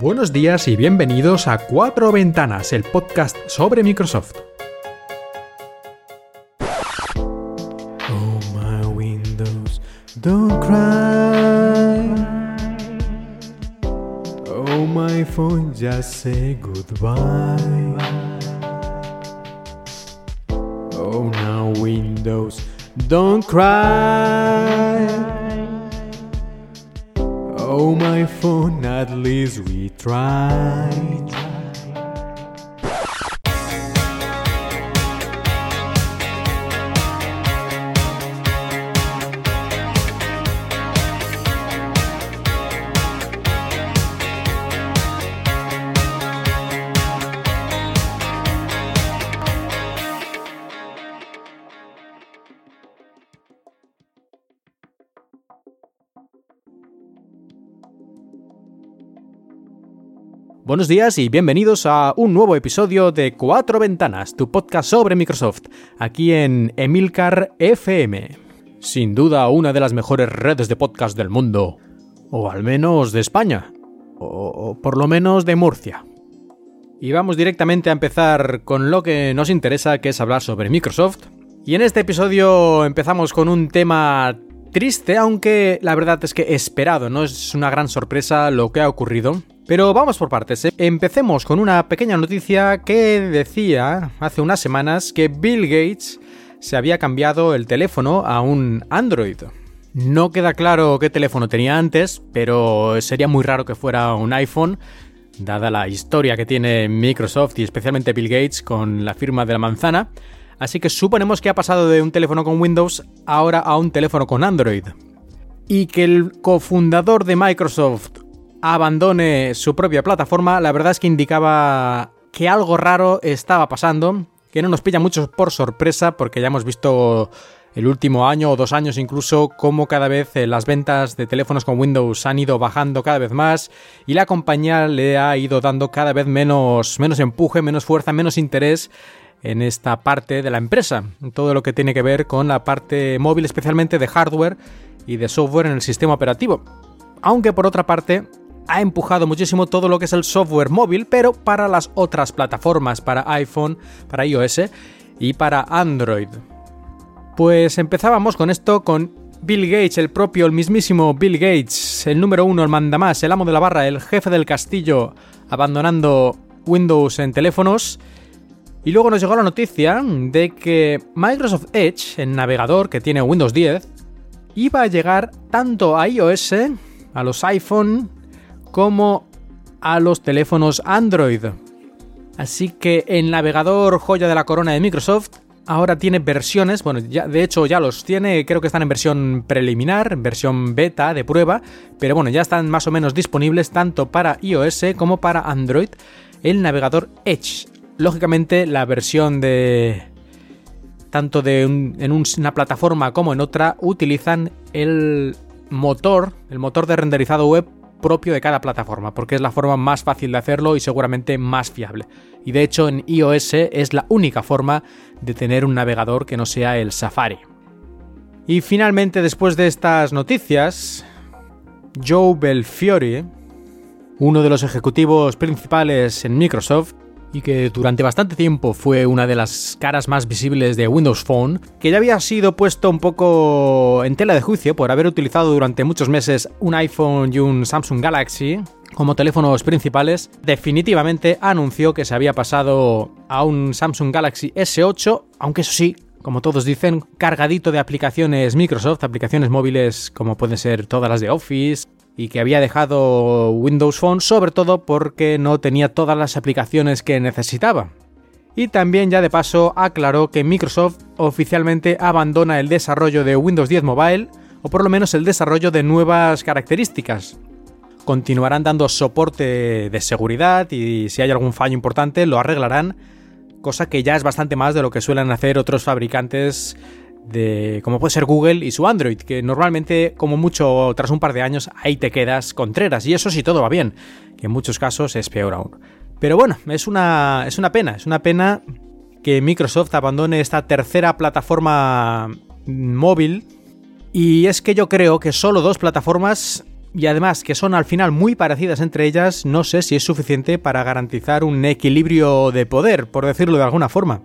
Buenos días y bienvenidos a Cuatro Ventanas, el podcast sobre Microsoft. Oh my windows, don't cry. Oh my phone, just say goodbye. Oh now windows, don't cry. Buenos días y bienvenidos a un nuevo episodio de Cuatro Ventanas, tu podcast sobre Microsoft, aquí en Emilcar FM. Sin duda una de las mejores redes de podcast del mundo, o al menos de España, o, o por lo menos de Murcia. Y vamos directamente a empezar con lo que nos interesa, que es hablar sobre Microsoft. Y en este episodio empezamos con un tema triste, aunque la verdad es que esperado, no es una gran sorpresa lo que ha ocurrido. Pero vamos por partes. ¿eh? Empecemos con una pequeña noticia que decía hace unas semanas que Bill Gates se había cambiado el teléfono a un Android. No queda claro qué teléfono tenía antes, pero sería muy raro que fuera un iPhone, dada la historia que tiene Microsoft y especialmente Bill Gates con la firma de la manzana. Así que suponemos que ha pasado de un teléfono con Windows ahora a un teléfono con Android. Y que el cofundador de Microsoft abandone su propia plataforma, la verdad es que indicaba que algo raro estaba pasando, que no nos pilla mucho por sorpresa, porque ya hemos visto el último año o dos años incluso cómo cada vez eh, las ventas de teléfonos con Windows han ido bajando cada vez más y la compañía le ha ido dando cada vez menos, menos empuje, menos fuerza, menos interés en esta parte de la empresa, todo lo que tiene que ver con la parte móvil, especialmente de hardware y de software en el sistema operativo. Aunque por otra parte, ha empujado muchísimo todo lo que es el software móvil, pero para las otras plataformas, para iPhone, para iOS y para Android. Pues empezábamos con esto con Bill Gates, el propio, el mismísimo Bill Gates, el número uno, el mandamás, el amo de la barra, el jefe del castillo, abandonando Windows en teléfonos. Y luego nos llegó la noticia de que Microsoft Edge, el navegador que tiene Windows 10, iba a llegar tanto a iOS, a los iPhone, como a los teléfonos Android. Así que el navegador joya de la corona de Microsoft ahora tiene versiones, bueno, ya, de hecho ya los tiene, creo que están en versión preliminar, en versión beta de prueba, pero bueno, ya están más o menos disponibles tanto para iOS como para Android el navegador Edge. Lógicamente la versión de tanto de en una plataforma como en otra utilizan el motor, el motor de renderizado web propio de cada plataforma, porque es la forma más fácil de hacerlo y seguramente más fiable. Y de hecho en iOS es la única forma de tener un navegador que no sea el Safari. Y finalmente, después de estas noticias, Joe Belfiore, uno de los ejecutivos principales en Microsoft, y que durante bastante tiempo fue una de las caras más visibles de Windows Phone, que ya había sido puesto un poco en tela de juicio por haber utilizado durante muchos meses un iPhone y un Samsung Galaxy como teléfonos principales, definitivamente anunció que se había pasado a un Samsung Galaxy S8, aunque eso sí, como todos dicen, cargadito de aplicaciones Microsoft, aplicaciones móviles como pueden ser todas las de Office, y que había dejado Windows Phone sobre todo porque no tenía todas las aplicaciones que necesitaba. Y también ya de paso aclaró que Microsoft oficialmente abandona el desarrollo de Windows 10 Mobile, o por lo menos el desarrollo de nuevas características. Continuarán dando soporte de seguridad y si hay algún fallo importante lo arreglarán, cosa que ya es bastante más de lo que suelen hacer otros fabricantes de como puede ser Google y su Android, que normalmente como mucho tras un par de años ahí te quedas contreras y eso sí todo va bien, que en muchos casos es peor aún. Pero bueno, es una, es una pena, es una pena que Microsoft abandone esta tercera plataforma móvil y es que yo creo que solo dos plataformas y además que son al final muy parecidas entre ellas, no sé si es suficiente para garantizar un equilibrio de poder, por decirlo de alguna forma.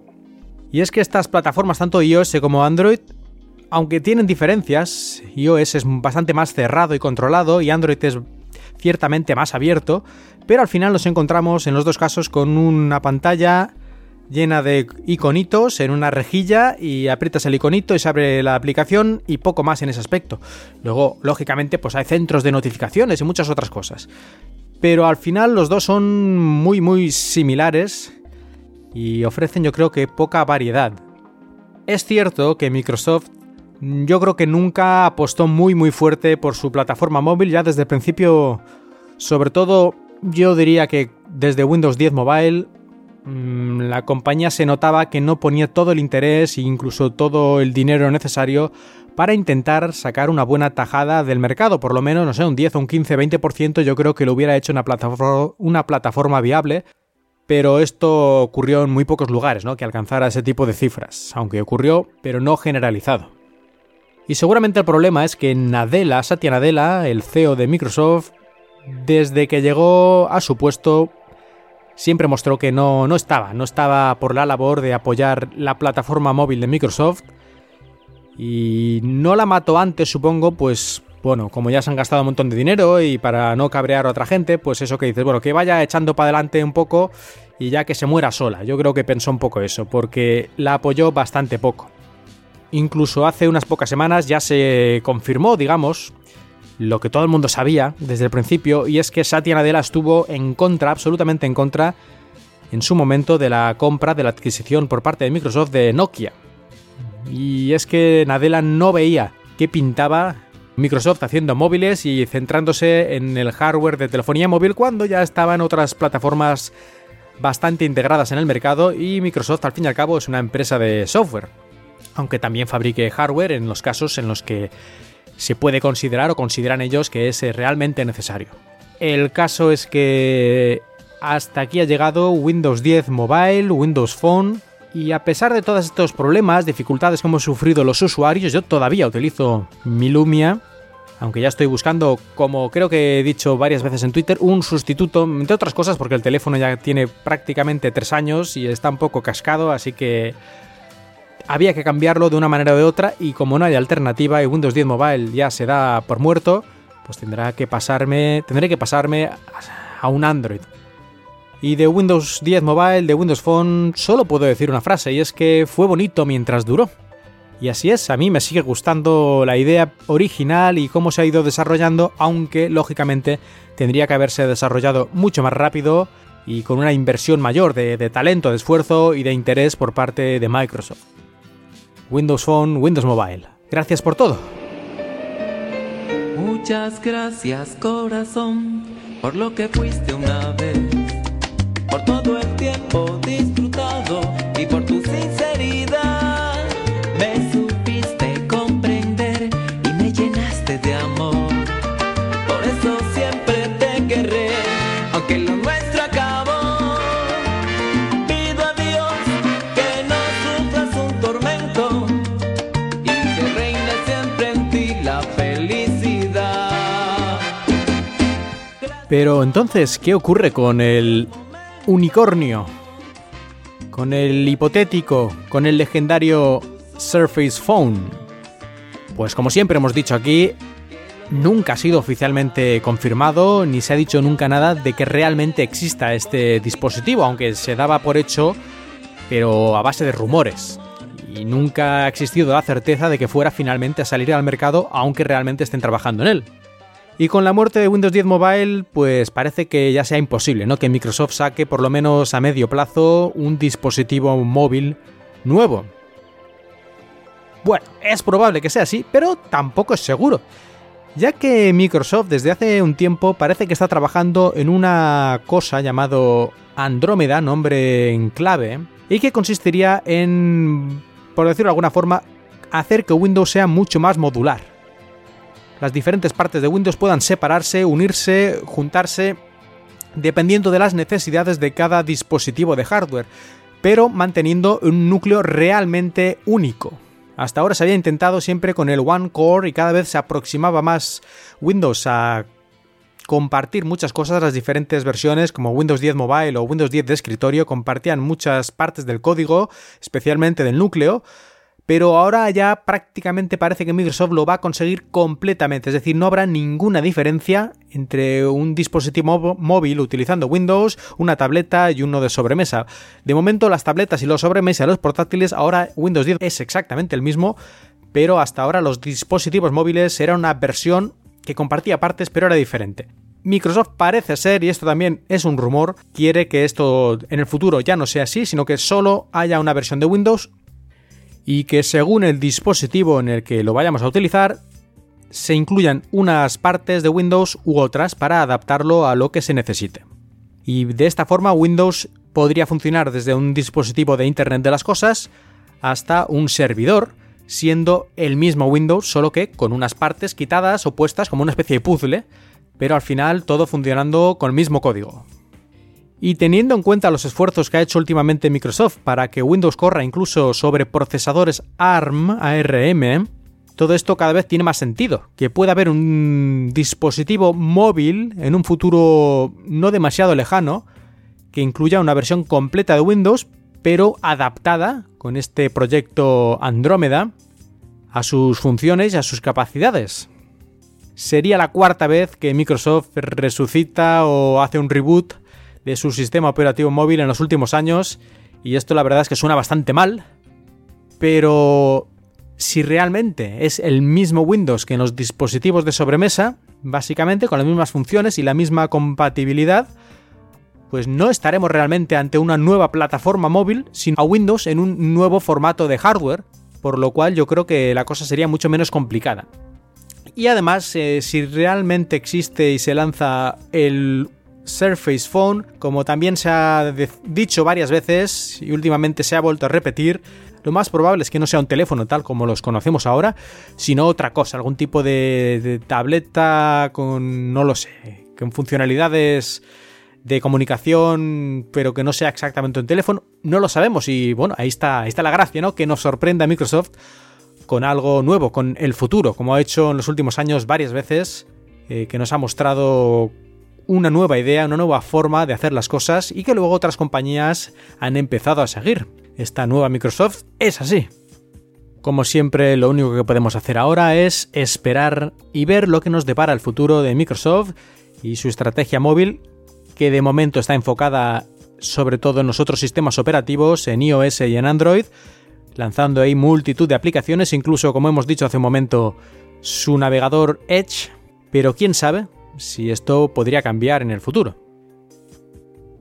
Y es que estas plataformas, tanto iOS como Android, aunque tienen diferencias, iOS es bastante más cerrado y controlado y Android es ciertamente más abierto, pero al final nos encontramos en los dos casos con una pantalla llena de iconitos en una rejilla y aprietas el iconito y se abre la aplicación y poco más en ese aspecto. Luego, lógicamente, pues hay centros de notificaciones y muchas otras cosas. Pero al final los dos son muy muy similares y ofrecen yo creo que poca variedad. Es cierto que Microsoft yo creo que nunca apostó muy muy fuerte por su plataforma móvil ya desde el principio, sobre todo yo diría que desde Windows 10 Mobile Mm, la compañía se notaba que no ponía todo el interés e incluso todo el dinero necesario para intentar sacar una buena tajada del mercado, por lo menos, no sé, un 10 un 15, 20% yo creo que lo hubiera hecho una plataforma, una plataforma viable, pero esto ocurrió en muy pocos lugares, ¿no? Que alcanzara ese tipo de cifras, aunque ocurrió, pero no generalizado. Y seguramente el problema es que Nadella, Satya Nadella, el CEO de Microsoft, desde que llegó a su puesto, siempre mostró que no, no estaba, no estaba por la labor de apoyar la plataforma móvil de Microsoft. Y no la mató antes, supongo, pues bueno, como ya se han gastado un montón de dinero y para no cabrear a otra gente, pues eso que dices, bueno, que vaya echando para adelante un poco y ya que se muera sola. Yo creo que pensó un poco eso, porque la apoyó bastante poco. Incluso hace unas pocas semanas ya se confirmó, digamos, lo que todo el mundo sabía desde el principio, y es que Satya Nadella estuvo en contra, absolutamente en contra, en su momento de la compra, de la adquisición por parte de Microsoft de Nokia. Y es que Nadella no veía qué pintaba Microsoft haciendo móviles y centrándose en el hardware de telefonía móvil cuando ya estaban otras plataformas bastante integradas en el mercado y Microsoft al fin y al cabo es una empresa de software, aunque también fabrique hardware en los casos en los que se puede considerar o consideran ellos que es eh, realmente necesario. El caso es que hasta aquí ha llegado Windows 10 Mobile, Windows Phone, y a pesar de todos estos problemas, dificultades que hemos sufrido los usuarios, yo todavía utilizo mi Lumia, aunque ya estoy buscando, como creo que he dicho varias veces en Twitter, un sustituto, entre otras cosas porque el teléfono ya tiene prácticamente tres años y está un poco cascado, así que había que cambiarlo de una manera o de otra y como no hay alternativa y Windows 10 Mobile ya se da por muerto, pues tendrá que pasarme, tendré que pasarme a un Android. Y de Windows 10 Mobile, de Windows Phone, solo puedo decir una frase y es que fue bonito mientras duró. Y así es, a mí me sigue gustando la idea original y cómo se ha ido desarrollando, aunque lógicamente tendría que haberse desarrollado mucho más rápido y con una inversión mayor de, de talento, de esfuerzo y de interés por parte de Microsoft. Windows Phone, Windows Mobile. Gracias por todo. Muchas gracias corazón por lo que fuiste una vez, por todo el tiempo disfrutado y por tu sinceridad. Me supiste comprender y me llenaste de amor. Por eso siempre te querré, aunque lo nuestro acabó. Pido a Dios que no sufras un tormento y que reine siempre en ti la felicidad. Pero entonces, ¿qué ocurre con el unicornio? Con el hipotético, con el legendario Surface Phone. Pues como siempre hemos dicho aquí, nunca ha sido oficialmente confirmado ni se ha dicho nunca nada de que realmente exista este dispositivo, aunque se daba por hecho, pero a base de rumores. Y nunca ha existido la certeza de que fuera finalmente a salir al mercado, aunque realmente estén trabajando en él. Y con la muerte de Windows 10 Mobile, pues parece que ya sea imposible, ¿no? Que Microsoft saque por lo menos a medio plazo un dispositivo móvil nuevo. Bueno, es probable que sea así, pero tampoco es seguro. Ya que Microsoft desde hace un tiempo parece que está trabajando en una cosa llamado Andrómeda, nombre en clave, y que consistiría en, por decirlo de alguna forma, hacer que Windows sea mucho más modular. Las diferentes partes de Windows puedan separarse, unirse, juntarse, dependiendo de las necesidades de cada dispositivo de hardware, pero manteniendo un núcleo realmente único. Hasta ahora se había intentado siempre con el One Core y cada vez se aproximaba más Windows a compartir muchas cosas, las diferentes versiones como Windows 10 Mobile o Windows 10 de escritorio compartían muchas partes del código, especialmente del núcleo, pero ahora ya prácticamente parece que Microsoft lo va a conseguir completamente, es decir, no habrá ninguna diferencia entre un dispositivo móvil utilizando Windows, una tableta y uno de sobremesa. De momento las tabletas y los sobremesa, los portátiles, ahora Windows 10 es exactamente el mismo, pero hasta ahora los dispositivos móviles eran una versión que compartía partes pero era diferente. Microsoft parece ser, y esto también es un rumor, quiere que esto en el futuro ya no sea así, sino que solo haya una versión de Windows y que según el dispositivo en el que lo vayamos a utilizar, se incluyan unas partes de Windows u otras para adaptarlo a lo que se necesite. Y de esta forma Windows podría funcionar desde un dispositivo de Internet de las Cosas hasta un servidor, siendo el mismo Windows, solo que con unas partes quitadas o puestas como una especie de puzzle, pero al final todo funcionando con el mismo código. Y teniendo en cuenta los esfuerzos que ha hecho últimamente Microsoft para que Windows corra incluso sobre procesadores ARM, ARM, todo esto cada vez tiene más sentido. Que pueda haber un dispositivo móvil en un futuro no demasiado lejano que incluya una versión completa de Windows, pero adaptada con este proyecto Andrómeda a sus funciones y a sus capacidades. Sería la cuarta vez que Microsoft resucita o hace un reboot de su sistema operativo móvil en los últimos años y esto la verdad es que suena bastante mal, pero si realmente es el mismo Windows que en los dispositivos de sobremesa, básicamente con las mismas funciones y la misma compatibilidad, pues no estaremos realmente ante una nueva plataforma móvil, sino a Windows en un nuevo formato de hardware, por lo cual yo creo que la cosa sería mucho menos complicada. Y además, eh, si realmente existe y se lanza el Surface Phone, como también se ha dicho varias veces y últimamente se ha vuelto a repetir, lo más probable es que no sea un teléfono tal como los conocemos ahora, sino otra cosa, algún tipo de, tableta con, no lo sé, con funcionalidades de comunicación, pero que no sea exactamente un teléfono, no lo sabemos y bueno, ahí está, ahí está la gracia, ¿no? Que nos sorprenda Microsoft con algo nuevo, con el futuro, como ha hecho en los últimos años varias veces, eh, que nos ha mostrado una nueva idea, una nueva forma de hacer las cosas y que luego otras compañías han empezado a seguir. Esta nueva Microsoft es así. Como siempre, lo único que podemos hacer ahora es esperar y ver lo que nos depara el futuro de Microsoft y su estrategia móvil, que de momento está enfocada sobre todo en los otros sistemas operativos, en iOS y en Android, lanzando ahí multitud de aplicaciones, incluso como hemos dicho hace un momento, su navegador Edge, pero quién sabe, si esto podría cambiar en el futuro.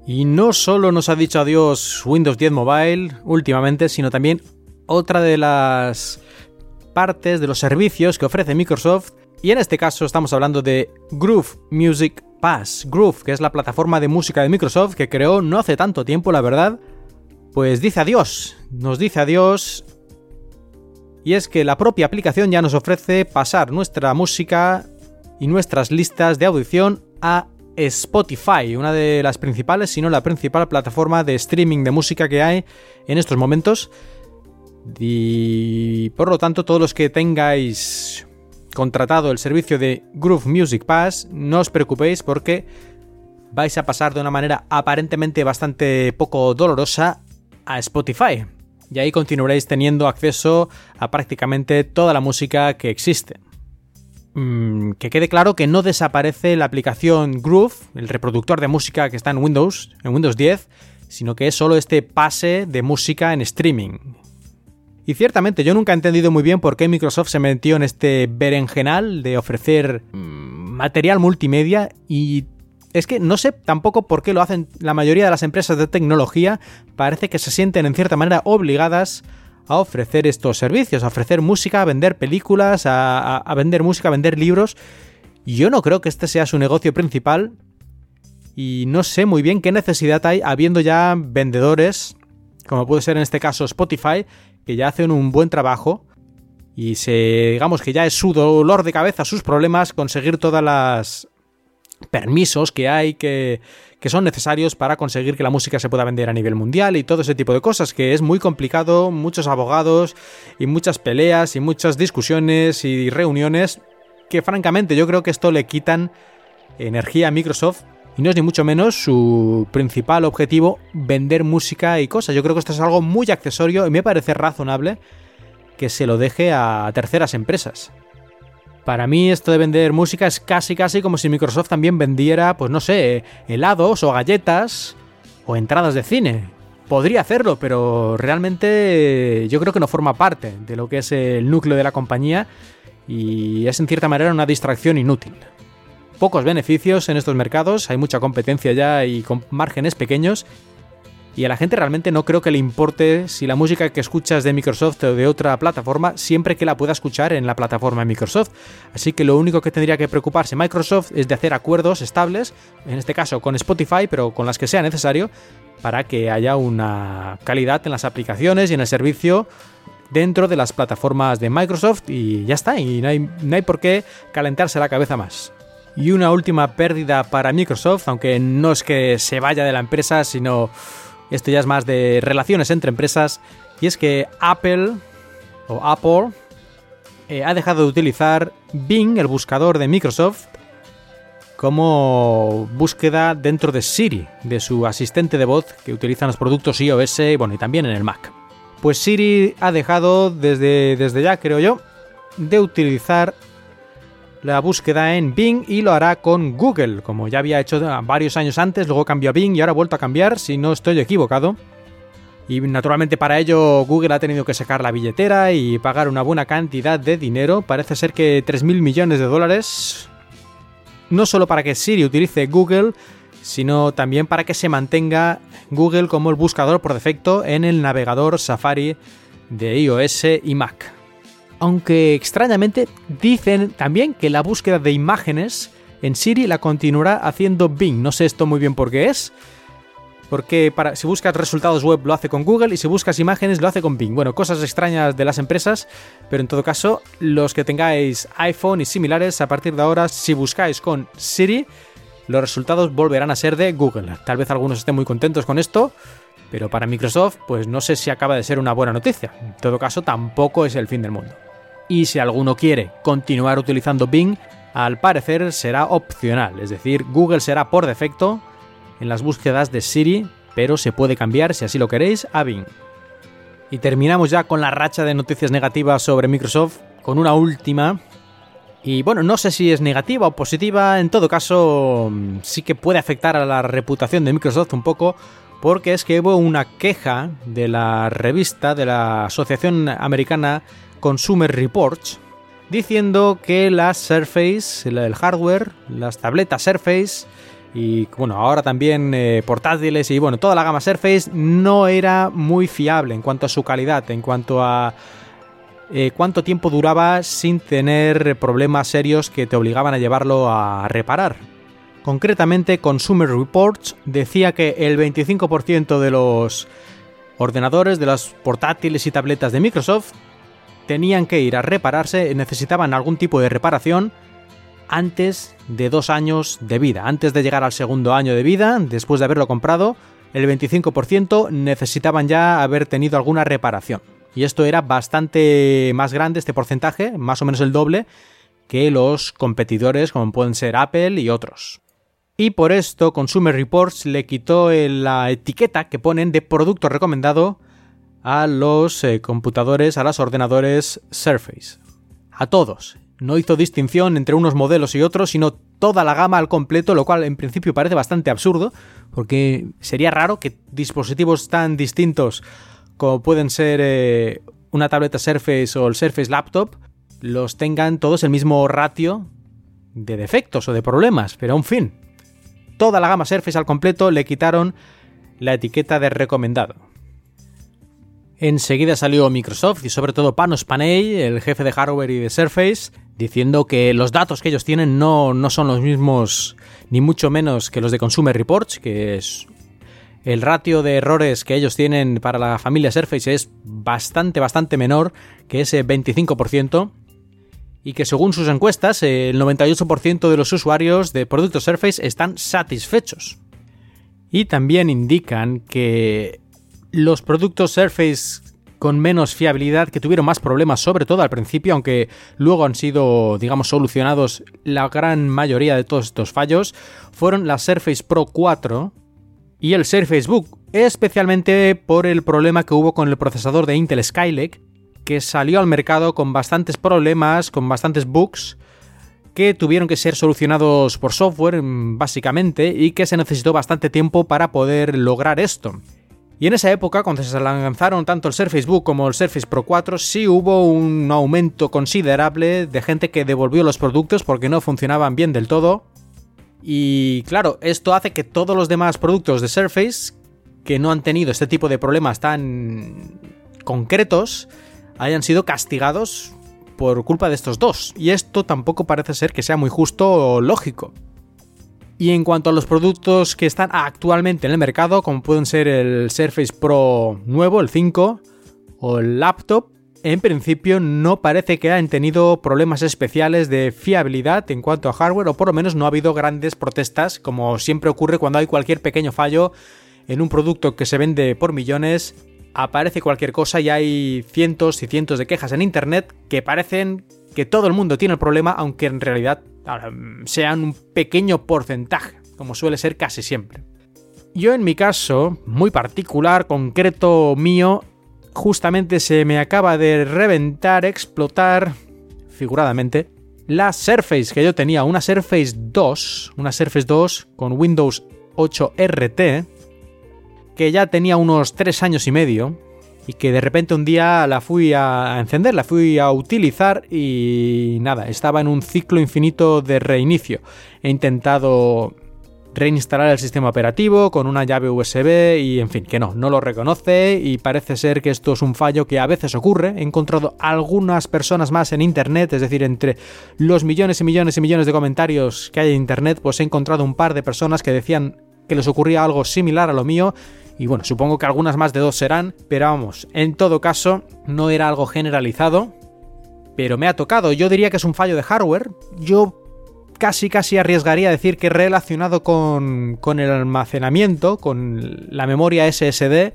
Y no solo nos ha dicho adiós Windows 10 Mobile últimamente, sino también otra de las partes de los servicios que ofrece Microsoft. Y en este caso estamos hablando de Groove Music Pass. Groove, que es la plataforma de música de Microsoft que creó no hace tanto tiempo, la verdad. Pues dice adiós. Nos dice adiós. Y es que la propia aplicación ya nos ofrece pasar nuestra música y nuestras listas de audición a Spotify, una de las principales, si no la principal plataforma de streaming de música que hay en estos momentos. Y por lo tanto, todos los que tengáis contratado el servicio de Groove Music Pass, no os preocupéis porque vais a pasar de una manera aparentemente bastante poco dolorosa a Spotify. Y ahí continuaréis teniendo acceso a prácticamente toda la música que existe. Mm, que quede claro que no desaparece la aplicación Groove, el reproductor de música que está en Windows, en Windows 10, sino que es solo este pase de música en streaming. Y ciertamente yo nunca he entendido muy bien por qué Microsoft se metió en este berenjenal de ofrecer mm, material multimedia y es que no sé tampoco por qué lo hacen la mayoría de las empresas de tecnología, parece que se sienten en cierta manera obligadas a ofrecer estos servicios, a ofrecer música, a vender películas, a, vender música, a vender libros. Yo no creo que este sea su negocio principal y no sé muy bien qué necesidad hay habiendo ya vendedores, como puede ser en este caso Spotify, que ya hacen un buen trabajo y digamos que ya es su dolor de cabeza, sus problemas conseguir todas las permisos que hay que, que son necesarios para conseguir que la música se pueda vender a nivel mundial y todo ese tipo de cosas, que es muy complicado, muchos abogados y muchas peleas y muchas discusiones y reuniones que francamente yo creo que esto le quitan energía a Microsoft y no es ni mucho menos su principal objetivo vender música y cosas. Yo creo que esto es algo muy accesorio y me parece razonable que se lo deje a terceras empresas. Para mí esto de vender música es casi casi como si Microsoft también vendiera, pues no sé, helados o galletas o entradas de cine. Podría hacerlo, pero realmente yo creo que no forma parte de lo que es el núcleo de la compañía y es en cierta manera una distracción inútil. Pocos beneficios en estos mercados, hay mucha competencia ya y con márgenes pequeños y a la gente realmente no creo que le importe si la música que escuchas de Microsoft o de otra plataforma, siempre que la pueda escuchar en la plataforma de Microsoft. Así que lo único que tendría que preocuparse Microsoft es de hacer acuerdos estables, en este caso con Spotify, pero con las que sea necesario, para que haya una calidad en las aplicaciones y en el servicio dentro de las plataformas de Microsoft y ya está, y no hay, no hay por qué calentarse la cabeza más. Y una última pérdida para Microsoft, aunque no es que se vaya de la empresa, sino esto ya es más de relaciones entre empresas. Y es que Apple o Apple eh, ha dejado de utilizar Bing, el buscador de Microsoft, como búsqueda dentro de Siri, de su asistente de voz que utilizan los productos iOS y, bueno, y también en el Mac. Pues Siri ha dejado desde, desde ya, creo yo, de utilizar la búsqueda en Bing y lo hará con Google, como ya había hecho varios años antes, luego cambió a Bing y ahora ha vuelto a cambiar, si no estoy equivocado. Y naturalmente para ello Google ha tenido que sacar la billetera y pagar una buena cantidad de dinero, parece ser que 3.000 millones de dólares, no solo para que Siri utilice Google, sino también para que se mantenga Google como el buscador por defecto en el navegador Safari de iOS y Mac aunque extrañamente dicen también que la búsqueda de imágenes en Siri la continuará haciendo Bing. No sé esto muy bien por qué es. Porque para, si buscas resultados web lo hace con Google y si buscas imágenes lo hace con Bing. Bueno, cosas extrañas de las empresas, pero en todo caso, los que tengáis iPhone y similares, a partir de ahora, si buscáis con Siri, los resultados volverán a ser de Google. Tal vez algunos estén muy contentos con esto, pero para Microsoft, pues no sé si acaba de ser una buena noticia. En todo caso, tampoco es el fin del mundo y si alguno quiere continuar utilizando Bing, al parecer será opcional, es decir, Google será por defecto en las búsquedas de Siri, pero se puede cambiar si así lo queréis a Bing. Y terminamos ya con la racha de noticias negativas sobre Microsoft, con una última. Y bueno, no sé si es negativa o positiva, en todo caso sí que puede afectar a la reputación de Microsoft un poco, porque es que hubo una queja de la revista de la Asociación Americana Consumer Reports diciendo que las Surface, el hardware, las tabletas Surface y bueno, ahora también eh, portátiles y bueno, toda la gama Surface no era muy fiable en cuanto a su calidad, en cuanto a eh, cuánto tiempo duraba sin tener problemas serios que te obligaban a llevarlo a reparar. Concretamente, Consumer Reports decía que el 25% de los ordenadores, de los portátiles y tabletas de Microsoft tenían que ir a repararse, necesitaban algún tipo de reparación antes de dos años de vida. Antes de llegar al segundo año de vida, después de haberlo comprado, el 25% necesitaban ya haber tenido alguna reparación. Y esto era bastante más grande, este porcentaje, más o menos el doble, que los competidores como pueden ser Apple y otros. Y por esto Consumer Reports le quitó la etiqueta que ponen de producto recomendado a los eh, computadores, a los ordenadores Surface. A todos. No hizo distinción entre unos modelos y otros, sino toda la gama al completo, lo cual en principio parece bastante absurdo, porque sería raro que dispositivos tan distintos como pueden ser eh, una tableta Surface o el Surface Laptop, los tengan todos el mismo ratio de defectos o de problemas, pero en fin. Toda la gama Surface al completo le quitaron la etiqueta de recomendado. Enseguida salió Microsoft y sobre todo Panos Panay, el jefe de hardware y de Surface, diciendo que los datos que ellos tienen no, no son los mismos ni mucho menos que los de Consumer Reports, que es el ratio de errores que ellos tienen para la familia Surface es bastante, bastante menor que ese 25%, y que según sus encuestas el 98% de los usuarios de productos Surface están satisfechos. Y también indican que los productos Surface con menos fiabilidad, que tuvieron más problemas, sobre todo al principio, aunque luego han sido, digamos, solucionados la gran mayoría de todos estos fallos, fueron la Surface Pro 4 y el Surface Book, especialmente por el problema que hubo con el procesador de Intel Skylake, que salió al mercado con bastantes problemas, con bastantes bugs, que tuvieron que ser solucionados por software, básicamente, y que se necesitó bastante tiempo para poder lograr esto. Y en esa época, cuando se lanzaron tanto el Surface Book como el Surface Pro 4, sí hubo un aumento considerable de gente que devolvió los productos porque no funcionaban bien del todo. Y claro, esto hace que todos los demás productos de Surface, que no han tenido este tipo de problemas tan concretos, hayan sido castigados por culpa de estos dos. Y esto tampoco parece ser que sea muy justo o lógico. Y en cuanto a los productos que están actualmente en el mercado, como pueden ser el Surface Pro nuevo, el 5, o el laptop, en principio no parece que hayan tenido problemas especiales de fiabilidad en cuanto a hardware, o por lo menos no ha habido grandes protestas, como siempre ocurre cuando hay cualquier pequeño fallo en un producto que se vende por millones, aparece cualquier cosa y hay cientos y cientos de quejas en internet que parecen que todo el mundo tiene el problema, aunque en realidad sean un pequeño porcentaje, como suele ser casi siempre. Yo en mi caso, muy particular, concreto mío, justamente se me acaba de reventar, explotar, figuradamente, la Surface que yo tenía, una Surface 2, una Surface 2 con Windows 8 RT, que ya tenía unos 3 años y medio, y que de repente un día la fui a encender, la fui a utilizar y nada, estaba en un ciclo infinito de reinicio. He intentado reinstalar el sistema operativo con una llave USB y en fin, que no, no lo reconoce y parece ser que esto es un fallo que a veces ocurre. He encontrado algunas personas más en internet, es decir, entre los millones y millones y millones de comentarios que hay en internet, pues he encontrado un par de personas que decían que les ocurría algo similar a lo mío y bueno, supongo que algunas más de dos serán, pero vamos, en todo caso, no era algo generalizado, pero me ha tocado. Yo diría que es un fallo de hardware. Yo casi casi arriesgaría a decir que relacionado con, con el almacenamiento, con la memoria SSD,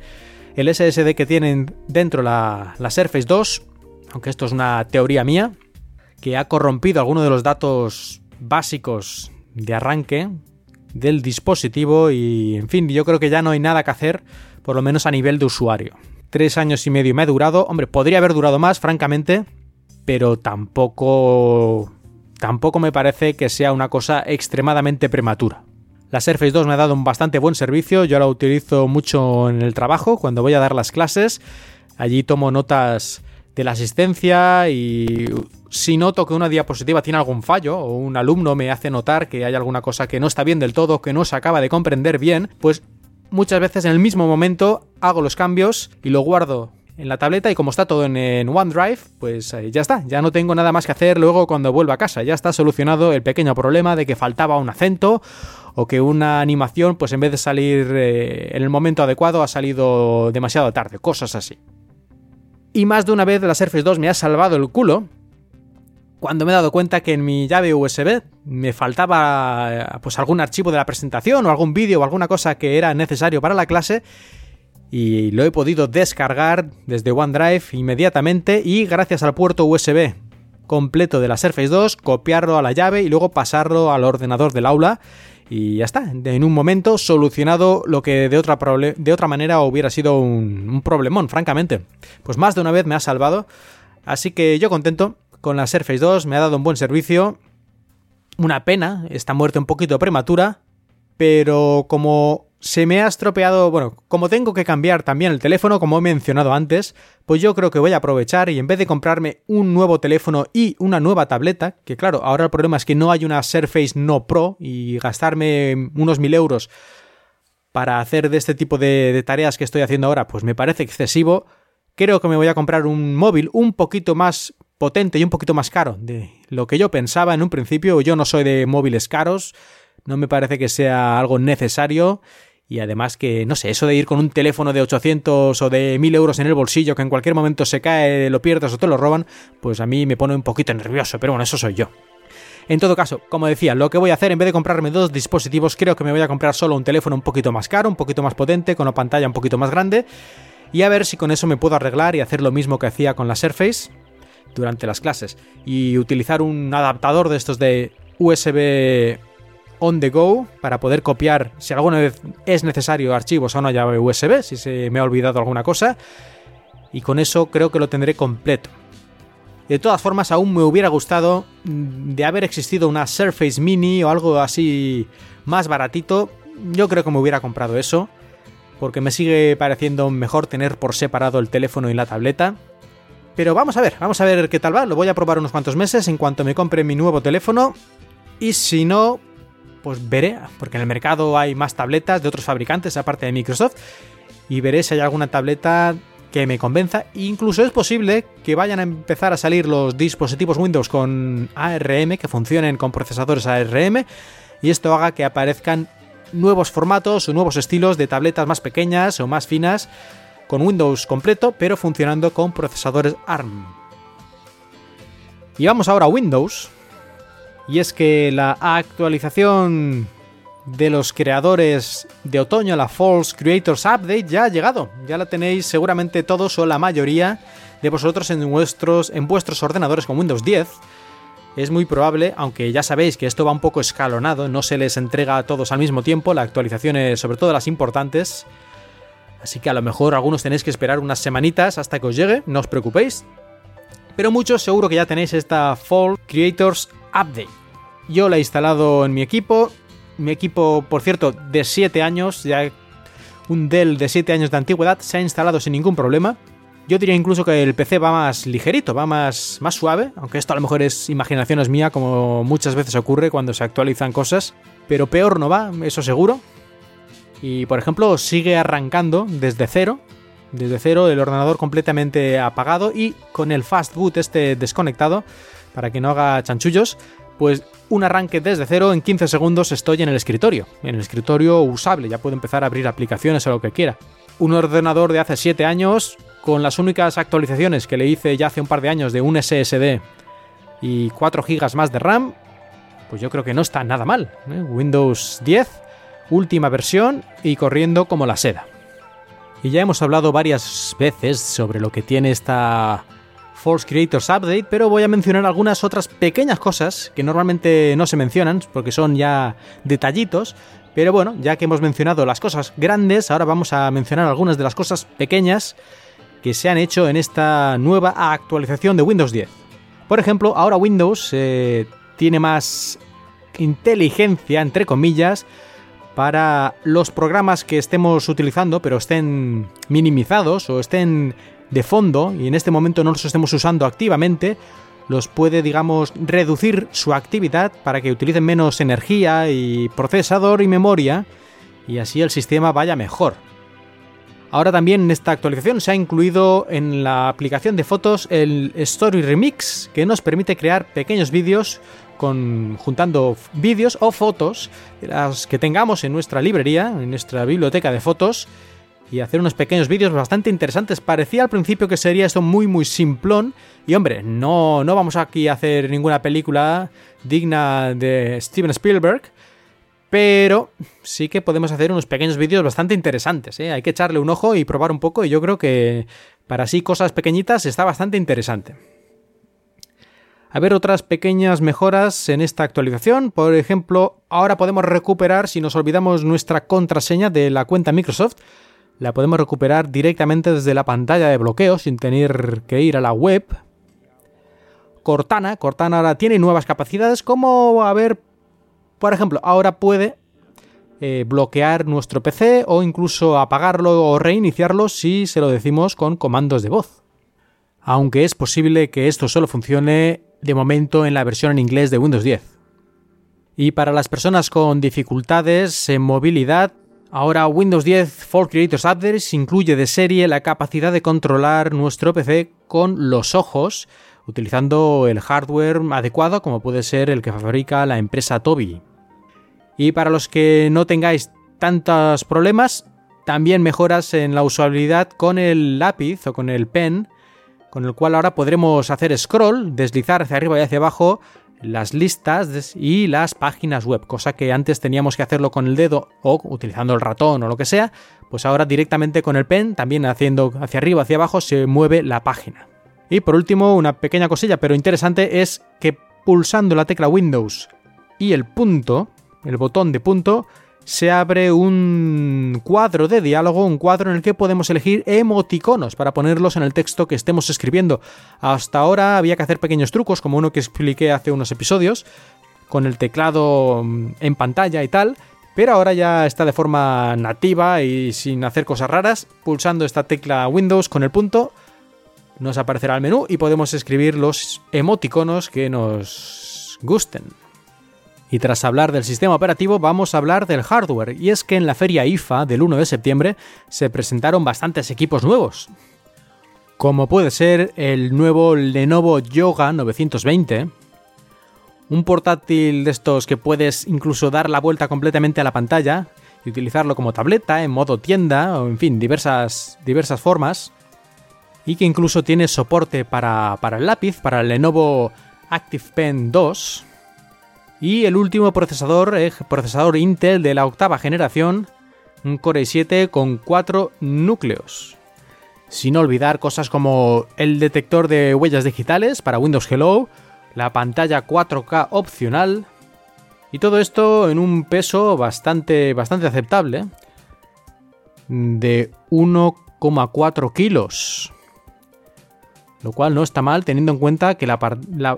el SSD que tienen dentro la, la Surface 2, aunque esto es una teoría mía, que ha corrompido algunos de los datos básicos de arranque del dispositivo y en fin, yo creo que ya no hay nada que hacer, por lo menos a nivel de usuario. Tres años y medio me ha durado, hombre, podría haber durado más, francamente, pero tampoco... tampoco me parece que sea una cosa extremadamente prematura. La Surface 2 me ha dado un bastante buen servicio, yo la utilizo mucho en el trabajo, cuando voy a dar las clases, allí tomo notas de la asistencia y si noto que una diapositiva tiene algún fallo o un alumno me hace notar que hay alguna cosa que no está bien del todo, que no se acaba de comprender bien, pues muchas veces en el mismo momento hago los cambios y lo guardo en la tableta y como está todo en, OneDrive, pues eh, ya está, ya no tengo nada más que hacer luego cuando vuelva a casa, ya está solucionado el pequeño problema de que faltaba un acento o que una animación pues en vez de salir eh, en el momento adecuado ha salido demasiado tarde, cosas así. Y más de una vez la Surface 2 me ha salvado el culo cuando me he dado cuenta que en mi llave USB me faltaba pues algún archivo de la presentación o algún vídeo o alguna cosa que era necesario para la clase y lo he podido descargar desde OneDrive inmediatamente y gracias al puerto USB completo de la Surface 2 copiarlo a la llave y luego pasarlo al ordenador del aula y ya está, en un momento solucionado lo que de otra, de otra manera hubiera sido un, un problemón, francamente. Pues más de una vez me ha salvado, así que yo contento con la Surface 2, me ha dado un buen servicio. Una pena, esta muerte un poquito prematura, pero como se me ha estropeado, bueno, como tengo que cambiar también el teléfono, como he mencionado antes, pues yo creo que voy a aprovechar y en vez de comprarme un nuevo teléfono y una nueva tableta, que claro, ahora el problema es que no hay una Surface No Pro y gastarme unos mil euros para hacer de este tipo de, de tareas que estoy haciendo ahora, pues me parece excesivo. Creo que me voy a comprar un móvil un poquito más potente y un poquito más caro de lo que yo pensaba en un principio. Yo no soy de móviles caros, no me parece que sea algo necesario y además que, no sé, eso de ir con un teléfono de 800 o de 1000 euros en el bolsillo que en cualquier momento se cae, lo pierdes o te lo roban, pues a mí me pone un poquito nervioso, pero bueno, eso soy yo. En todo caso, como decía, lo que voy a hacer en vez de comprarme dos dispositivos, creo que me voy a comprar solo un teléfono un poquito más caro, un poquito más potente, con una pantalla un poquito más grande. y a ver si con eso me puedo arreglar y hacer lo mismo que hacía con la Surface durante las clases y utilizar un adaptador de estos de USB on the go para poder copiar si alguna vez es necesario archivos a una llave USB, si se me ha olvidado alguna cosa. Y con eso creo que lo tendré completo. De todas formas, aún me hubiera gustado mm, de haber existido una Surface Mini o algo así más baratito. Yo creo que me hubiera comprado eso. Porque me sigue pareciendo mejor tener por separado el teléfono y la tableta. Pero vamos a ver, vamos a ver qué tal va. Lo voy a probar unos cuantos meses en cuanto me compre mi nuevo teléfono. Y si no, pues veré, porque en el mercado hay más tabletas de otros fabricantes aparte de Microsoft. Y veré si hay alguna tableta que me convenza. Incluso es posible que vayan a empezar a salir los dispositivos Windows con ARM, que funcionen con procesadores ARM. Y esto haga que aparezcan nuevos formatos o nuevos estilos de tabletas más pequeñas o más finas con Windows completo, pero funcionando con procesadores ARM. Y vamos ahora a Windows. Y es que la actualización de los creadores de otoño, la False Creators Update, ya ha llegado. Ya la tenéis seguramente todos o la mayoría de vosotros en vuestros, en vuestros ordenadores con Windows 10. Es muy probable, aunque ya sabéis que esto va un poco escalonado, no se les entrega a todos al mismo tiempo, la actualización es sobre todo las importantes, Así que a lo mejor algunos tenéis que esperar unas semanitas hasta que os llegue, no os preocupéis. Pero muchos seguro que ya tenéis esta Fall Creators Update. Yo la he instalado en mi equipo. Mi equipo, por cierto, de 7 años, ya un Dell de 7 años de antigüedad, se ha instalado sin ningún problema. Yo diría incluso que el PC va más ligerito, va más, más suave, aunque esto a lo mejor es imaginación mía, como muchas veces ocurre cuando se actualizan cosas. Pero peor no va, eso seguro. Y por ejemplo, sigue arrancando desde cero. Desde cero, el ordenador completamente apagado y con el fast boot este desconectado para que no haga chanchullos. Pues un arranque desde cero, en 15 segundos estoy en el escritorio. En el escritorio usable, ya puedo empezar a abrir aplicaciones o lo que quiera. Un ordenador de hace 7 años, con las únicas actualizaciones que le hice ya hace un par de años de un SSD y 4 GB más de RAM, pues yo creo que no está nada mal. ¿eh? Windows 10 última versión y corriendo como la seda. Y ya hemos hablado varias veces sobre lo que tiene esta Force Creators Update, pero voy a mencionar algunas otras pequeñas cosas que normalmente no se mencionan porque son ya detallitos. Pero bueno, ya que hemos mencionado las cosas grandes, ahora vamos a mencionar algunas de las cosas pequeñas que se han hecho en esta nueva actualización de Windows 10. Por ejemplo, ahora Windows eh, tiene más inteligencia, entre comillas, para los programas que estemos utilizando, pero estén minimizados o estén de fondo y en este momento no los estemos usando activamente, los puede, digamos, reducir su actividad para que utilicen menos energía y procesador y memoria y así el sistema vaya mejor. Ahora también en esta actualización se ha incluido en la aplicación de fotos el Story Remix, que nos permite crear pequeños vídeos juntando vídeos o fotos las que tengamos en nuestra librería, en nuestra biblioteca de fotos y hacer unos pequeños vídeos bastante interesantes. Parecía al principio que sería esto muy muy simplón y hombre, no, no vamos aquí a hacer ninguna película digna de Steven Spielberg, pero sí que podemos hacer unos pequeños vídeos bastante interesantes. ¿eh? Hay que echarle un ojo y probar un poco y yo creo que para así cosas pequeñitas está bastante interesante a ver otras pequeñas mejoras en esta actualización. Por ejemplo, ahora podemos recuperar, si nos olvidamos nuestra contraseña de la cuenta Microsoft, la podemos recuperar directamente desde la pantalla de bloqueo sin tener que ir a la web. Cortana, Cortana ahora tiene nuevas capacidades como, a ver, por ejemplo, ahora puede eh, bloquear nuestro PC o incluso apagarlo o reiniciarlo si se lo decimos con comandos de voz. Aunque es posible que esto solo funcione de momento en la versión en inglés de Windows 10. Y para las personas con dificultades en movilidad, ahora Windows 10 Fall Creators Updates incluye de serie la capacidad de controlar nuestro PC con los ojos, utilizando el hardware adecuado como puede ser el que fabrica la empresa Toby. Y para los que no tengáis tantos problemas, también mejoras en la usabilidad con el lápiz o con el pen con el cual ahora podremos hacer scroll, deslizar hacia arriba y hacia abajo las listas y las páginas web, cosa que antes teníamos que hacerlo con el dedo o utilizando el ratón o lo que sea, pues ahora directamente con el pen, también haciendo hacia arriba, hacia abajo, se mueve la página. Y por último, una pequeña cosilla, pero interesante, es que pulsando la tecla Windows y el punto, el botón de punto, se abre un cuadro de diálogo, un cuadro en el que podemos elegir emoticonos para ponerlos en el texto que estemos escribiendo. Hasta ahora había que hacer pequeños trucos, como uno que expliqué hace unos episodios, con el teclado mm, en pantalla y tal, pero ahora ya está de forma nativa y sin hacer cosas raras, pulsando esta tecla Windows con el punto, nos aparecerá el menú y podemos escribir los emoticonos que nos gusten. Y tras hablar del sistema operativo vamos a hablar del hardware, y es que en la feria IFA del 1 de septiembre se presentaron bastantes equipos nuevos, como puede ser el nuevo Lenovo Yoga 920, un portátil de estos que puedes incluso dar la vuelta completamente a la pantalla y utilizarlo como tableta, en modo tienda, o en fin, diversas, diversas formas, y que incluso tiene soporte para, para el lápiz, para el Lenovo Active Pen 2, y el último procesador es procesador Intel de la octava generación, un Core i7 con 4 núcleos. Sin olvidar cosas como el detector de huellas digitales para Windows Hello, la pantalla 4K opcional y todo esto en un peso bastante, bastante aceptable de 1,4 kilos. Lo cual no está mal teniendo en cuenta que la, la,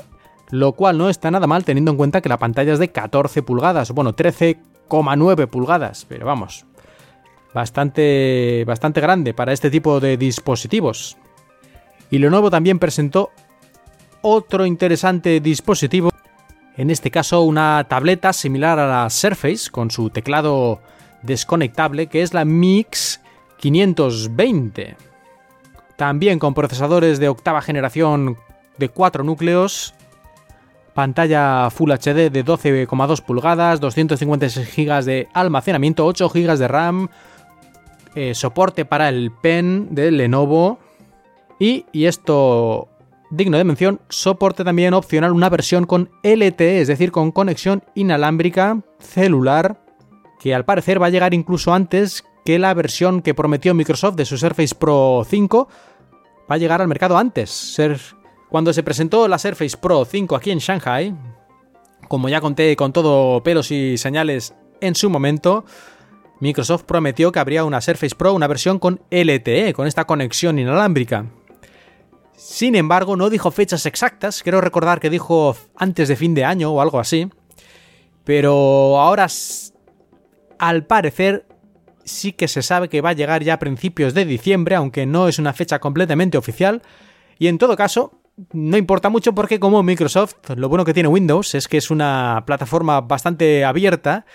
lo cual no está nada mal teniendo en cuenta que la pantalla es de 14 pulgadas, bueno, 13,9 pulgadas, pero vamos, bastante, bastante grande para este tipo de dispositivos. Y Lenovo también presentó otro interesante dispositivo, en este caso una tableta similar a la Surface con su teclado desconectable, que es la Mix 520. También con procesadores de octava generación de 4 núcleos pantalla Full HD de 12,2 pulgadas, 256 GB de almacenamiento, 8 GB de RAM, eh, soporte para el pen de Lenovo y, y esto digno de mención, soporte también opcional una versión con LTE, es decir, con conexión inalámbrica celular, que al parecer va a llegar incluso antes que la versión que prometió Microsoft de su Surface Pro 5, va a llegar al mercado antes. Ser cuando se presentó la Surface Pro 5 aquí en Shanghai, como ya conté con todo pelos y señales en su momento, Microsoft prometió que habría una Surface Pro, una versión con LTE, con esta conexión inalámbrica. Sin embargo, no dijo fechas exactas, quiero recordar que dijo antes de fin de año o algo así, pero ahora, al parecer, sí que se sabe que va a llegar ya a principios de diciembre, aunque no es una fecha completamente oficial, y en todo caso, no importa mucho porque como Microsoft, lo bueno que tiene Windows es que es una plataforma bastante abierta,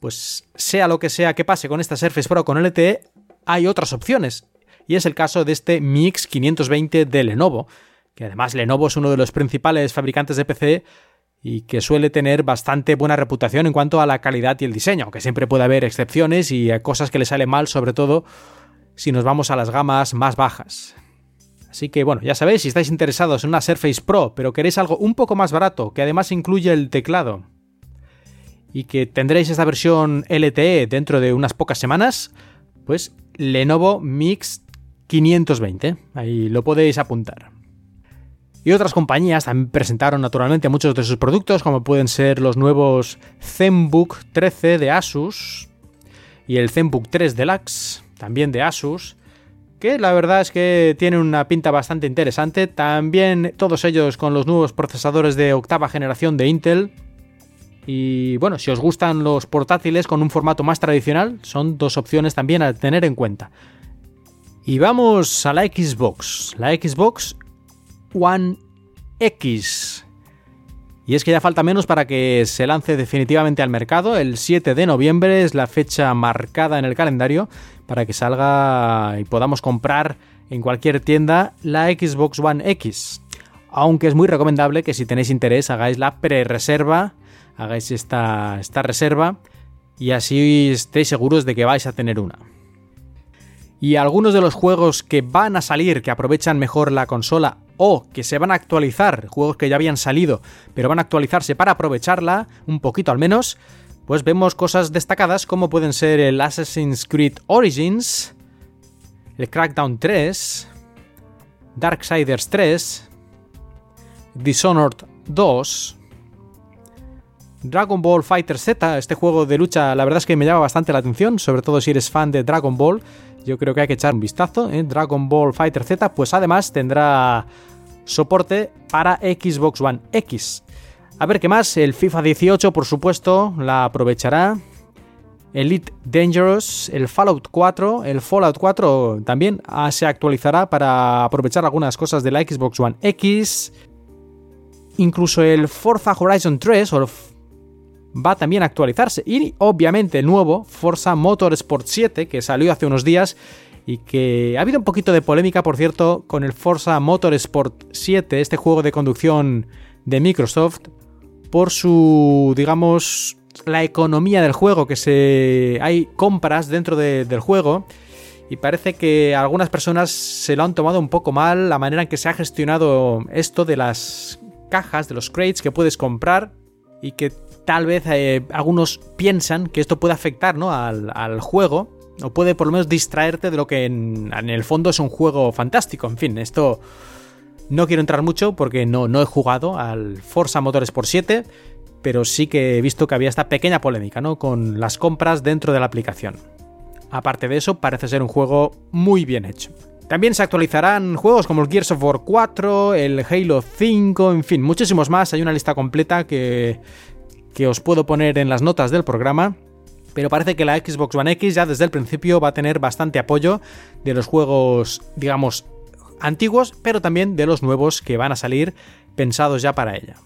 pues sea lo que sea que pase con esta Surface Pro con LTE, hay otras opciones. Y es el caso de este Mix 520 de Lenovo, que además Lenovo es uno de los principales fabricantes de PC y que suele tener bastante buena reputación en cuanto a la calidad y el diseño, aunque siempre puede haber excepciones y cosas que le salen mal, sobre todo si nos vamos a las gamas más bajas. Así que bueno, ya sabéis, si estáis interesados en una Surface Pro, pero queréis algo un poco más barato, que además incluye el teclado, y que tendréis esta versión LTE dentro de unas pocas semanas, pues Lenovo Mix 520, ahí lo podéis apuntar. Y otras compañías también presentaron naturalmente muchos de sus productos, como pueden ser los nuevos ZenBook 13 de Asus y el ZenBook 3 Deluxe, también de Asus, que la verdad es que tienen una pinta bastante interesante. También todos ellos con los nuevos procesadores de octava generación de Intel. Y bueno, si os gustan los portátiles con un formato más tradicional, son dos opciones también a tener en cuenta. Y vamos a la Xbox, la Xbox One X. Y es que ya falta menos para que se lance definitivamente al mercado. El 7 de noviembre es la fecha marcada en el calendario para que salga y podamos comprar en cualquier tienda la Xbox One X. Aunque es muy recomendable que si tenéis interés hagáis la pre-reserva, hagáis esta, esta reserva y así estéis seguros de que vais a tener una. Y algunos de los juegos que van a salir, que aprovechan mejor la consola o que se van a actualizar, juegos que ya habían salido, pero van a actualizarse para aprovecharla, un poquito al menos, pues vemos cosas destacadas como pueden ser el Assassin's Creed Origins, el Crackdown 3, Darksiders 3, Dishonored 2, Dragon Ball Fighter Z, este juego de lucha, la verdad es que me llama bastante la atención, sobre todo si eres fan de Dragon Ball, yo creo que hay que echar un vistazo. ¿eh? Dragon Ball Fighter Z, pues además tendrá soporte para Xbox One X. A ver qué más, el FIFA 18 por supuesto la aprovechará. Elite Dangerous, el Fallout 4, el Fallout 4 también ah, se actualizará para aprovechar algunas cosas de la Xbox One X. Incluso el Forza Horizon 3 va también a actualizarse. Y obviamente el nuevo Forza Motorsport 7 que salió hace unos días y que ha habido un poquito de polémica, por cierto, con el Forza Motorsport 7, este juego de conducción de Microsoft, por su, digamos, la economía del juego, que se hay compras dentro del juego y parece que algunas personas se lo han tomado un poco mal la manera en que se ha gestionado esto de las cajas, de los crates que puedes comprar y que tal vez eh, algunos piensan que esto puede afectar ¿no? al, juego o puede por lo menos distraerte de lo que en, el fondo es un juego fantástico. En fin, esto no quiero entrar mucho porque no, no he jugado al Forza Motorsport 7, pero sí que he visto que había esta pequeña polémica, ¿no? Con las compras dentro de la aplicación. Aparte de eso, parece ser un juego muy bien hecho. También se actualizarán juegos como el Gears of War 4, el Halo 5, en fin, muchísimos más. Hay una lista completa que, que os puedo poner en las notas del programa. Pero parece que la Xbox One X ya desde el principio va a tener bastante apoyo de los juegos, digamos, antiguos, pero también de los nuevos que van a salir pensados ya para ella.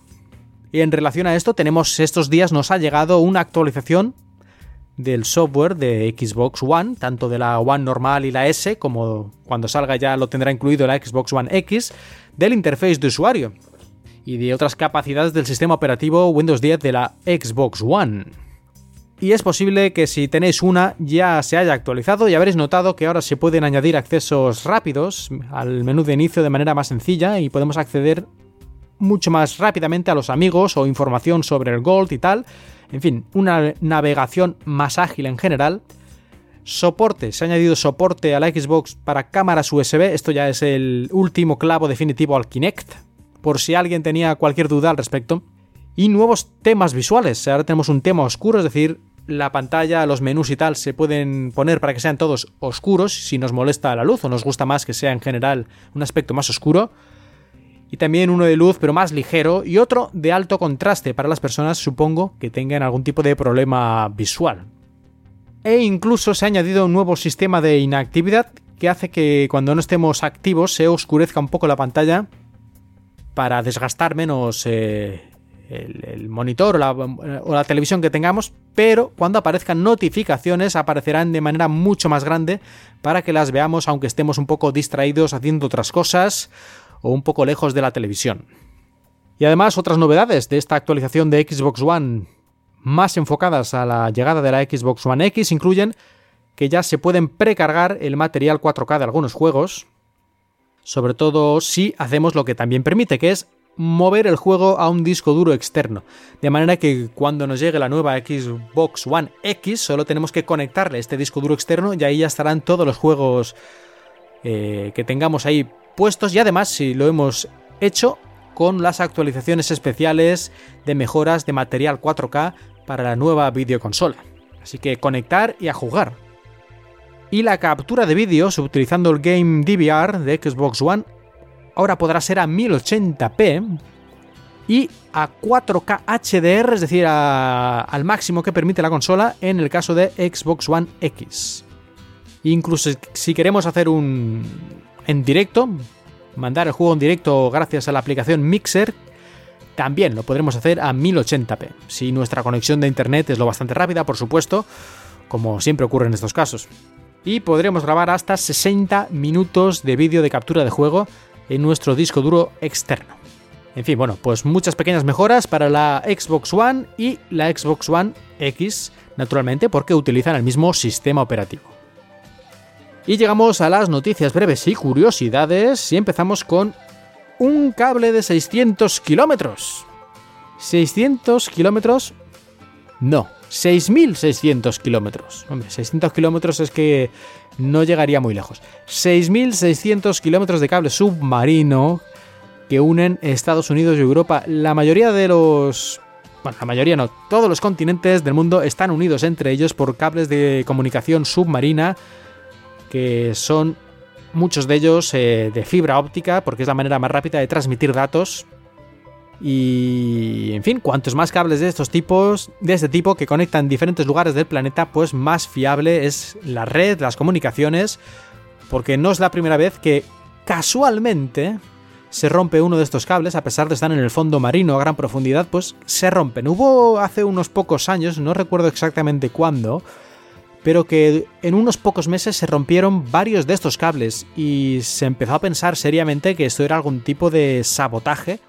Y en relación a esto, tenemos estos días nos ha llegado una actualización del software de Xbox One, tanto de la One normal y la S, como cuando salga ya lo tendrá incluido la Xbox One X, del interface de usuario y de otras capacidades del sistema operativo Windows 10 de la Xbox One. Y es posible que si tenéis una ya se haya actualizado y habréis notado que ahora se pueden añadir accesos rápidos al menú de inicio de manera más sencilla y podemos acceder mucho más rápidamente a los amigos o información sobre el Gold y tal. En fin, una navegación más ágil en general. Soporte, se ha añadido soporte a la Xbox para cámaras USB. Esto ya es el último clavo definitivo al Kinect, por si alguien tenía cualquier duda al respecto. Y nuevos temas visuales. Ahora tenemos un tema oscuro, es decir, la pantalla, los menús y tal se pueden poner para que sean todos oscuros si nos molesta la luz o nos gusta más que sea en general un aspecto más oscuro y también uno de luz pero más ligero y otro de alto contraste para las personas supongo que tengan algún tipo de problema visual. E incluso se ha añadido un nuevo sistema de inactividad que hace que cuando no estemos activos se oscurezca un poco la pantalla para desgastar menos eh, el, monitor o la, o la, televisión que tengamos, pero cuando aparezcan notificaciones aparecerán de manera mucho más grande para que las veamos aunque estemos un poco distraídos haciendo otras cosas o un poco lejos de la televisión. Y además otras novedades de esta actualización de Xbox One más enfocadas a la llegada de la Xbox One X incluyen que ya se pueden precargar el material 4K de algunos juegos, sobre todo si hacemos lo que también permite, que es mover el juego a un disco duro externo, de manera que cuando nos llegue la nueva Xbox One X solo tenemos que conectarle este disco duro externo y ahí ya estarán todos los juegos eh, que tengamos ahí puestos y además si lo hemos hecho con las actualizaciones especiales de mejoras de material 4K para la nueva videoconsola. Así que conectar y a jugar. Y la captura de vídeos utilizando el Game DVR de Xbox One ahora podrá ser a 1080p y a 4K HDR, es decir, al máximo que permite la consola en el caso de Xbox One X. Incluso si queremos hacer un, en directo, mandar el juego en directo gracias a la aplicación Mixer, también lo podremos hacer a 1080p. Si nuestra conexión de internet es lo bastante rápida, por supuesto, como siempre ocurre en estos casos. Y podremos grabar hasta 60 minutos de vídeo de captura de juego en nuestro disco duro externo. En fin, bueno, pues muchas pequeñas mejoras para la Xbox One y la Xbox One X, naturalmente porque utilizan el mismo sistema operativo. Y llegamos a las noticias breves y curiosidades y empezamos con un cable de 600 kilómetros. 600 kilómetros... No, 6.600 kilómetros. Hombre, 600 kilómetros es que no llegaría muy lejos. 6.600 kilómetros de cable submarino que unen Estados Unidos y Europa. La mayoría de los... Bueno, la mayoría no, todos los continentes del mundo están unidos entre ellos por cables de comunicación submarina que son muchos de ellos eh, de fibra óptica, porque es la manera más rápida de transmitir datos. Y, en fin, cuantos más cables de estos tipos, de este tipo que conectan diferentes lugares del planeta, pues más fiable es la red, las comunicaciones, porque no es la primera vez que casualmente se rompe uno de estos cables, a pesar de estar en el fondo marino a gran profundidad, pues se rompen. Hubo hace unos pocos años, no recuerdo exactamente cuándo, pero que en unos pocos meses se rompieron varios de estos cables y se empezó a pensar seriamente que esto era algún tipo de sabotaje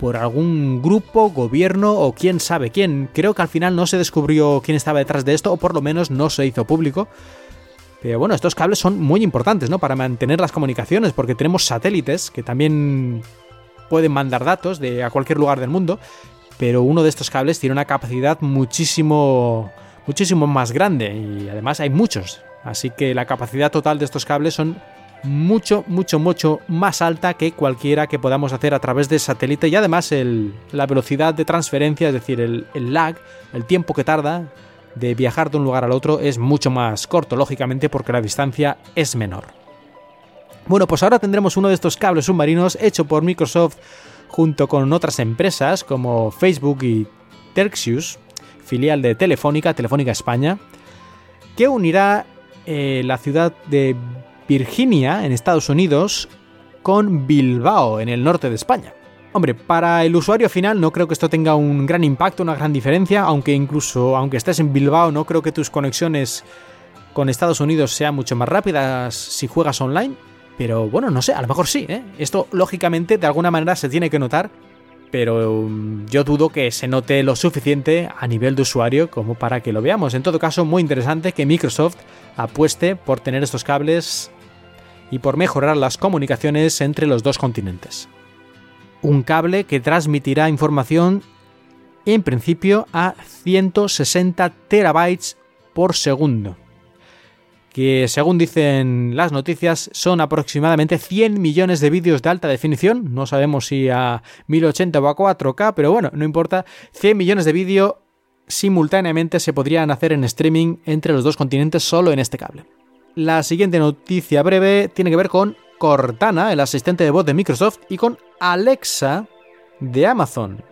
por algún grupo, gobierno o quién sabe quién. Creo que al final no se descubrió quién estaba detrás de esto o por lo menos no se hizo público. Pero bueno, estos cables son muy importantes, ¿no? Para mantener las comunicaciones, porque tenemos satélites que también pueden mandar datos de a cualquier lugar del mundo, pero uno de estos cables tiene una capacidad muchísimo muchísimo más grande y además hay muchos. Así que la capacidad total de estos cables son mucho, mucho, mucho más alta que cualquiera que podamos hacer a través de satélite y además la velocidad de transferencia, es decir, el, lag, el tiempo que tarda de viajar de un lugar al otro es mucho más corto, lógicamente, porque la distancia es menor. Bueno, pues ahora tendremos uno de estos cables submarinos hecho por Microsoft junto con otras empresas como Facebook y Terxius, filial de Telefónica, Telefónica España, que unirá eh, la ciudad de Virginia, en Estados Unidos, con Bilbao, en el norte de España. Hombre, para el usuario final no creo que esto tenga un gran impacto, una gran diferencia, aunque incluso aunque estés en Bilbao no creo que tus conexiones con Estados Unidos sean mucho más rápidas si juegas online, pero bueno, no sé, a lo mejor sí, ¿eh? Esto lógicamente de alguna manera se tiene que notar pero um, yo dudo que se note lo suficiente a nivel de usuario como para que lo veamos. En todo caso, muy interesante que Microsoft apueste por tener estos cables y por mejorar las comunicaciones entre los dos continentes. Un cable que transmitirá información en principio a 160 terabytes por segundo que según dicen las noticias son aproximadamente 100 millones de vídeos de alta definición, no sabemos si a 1080 o a 4K, pero bueno, no importa, 100 millones de vídeos simultáneamente se podrían hacer en streaming entre los dos continentes solo en este cable. La siguiente noticia breve tiene que ver con Cortana, el asistente de voz de Microsoft, y con Alexa de Amazon.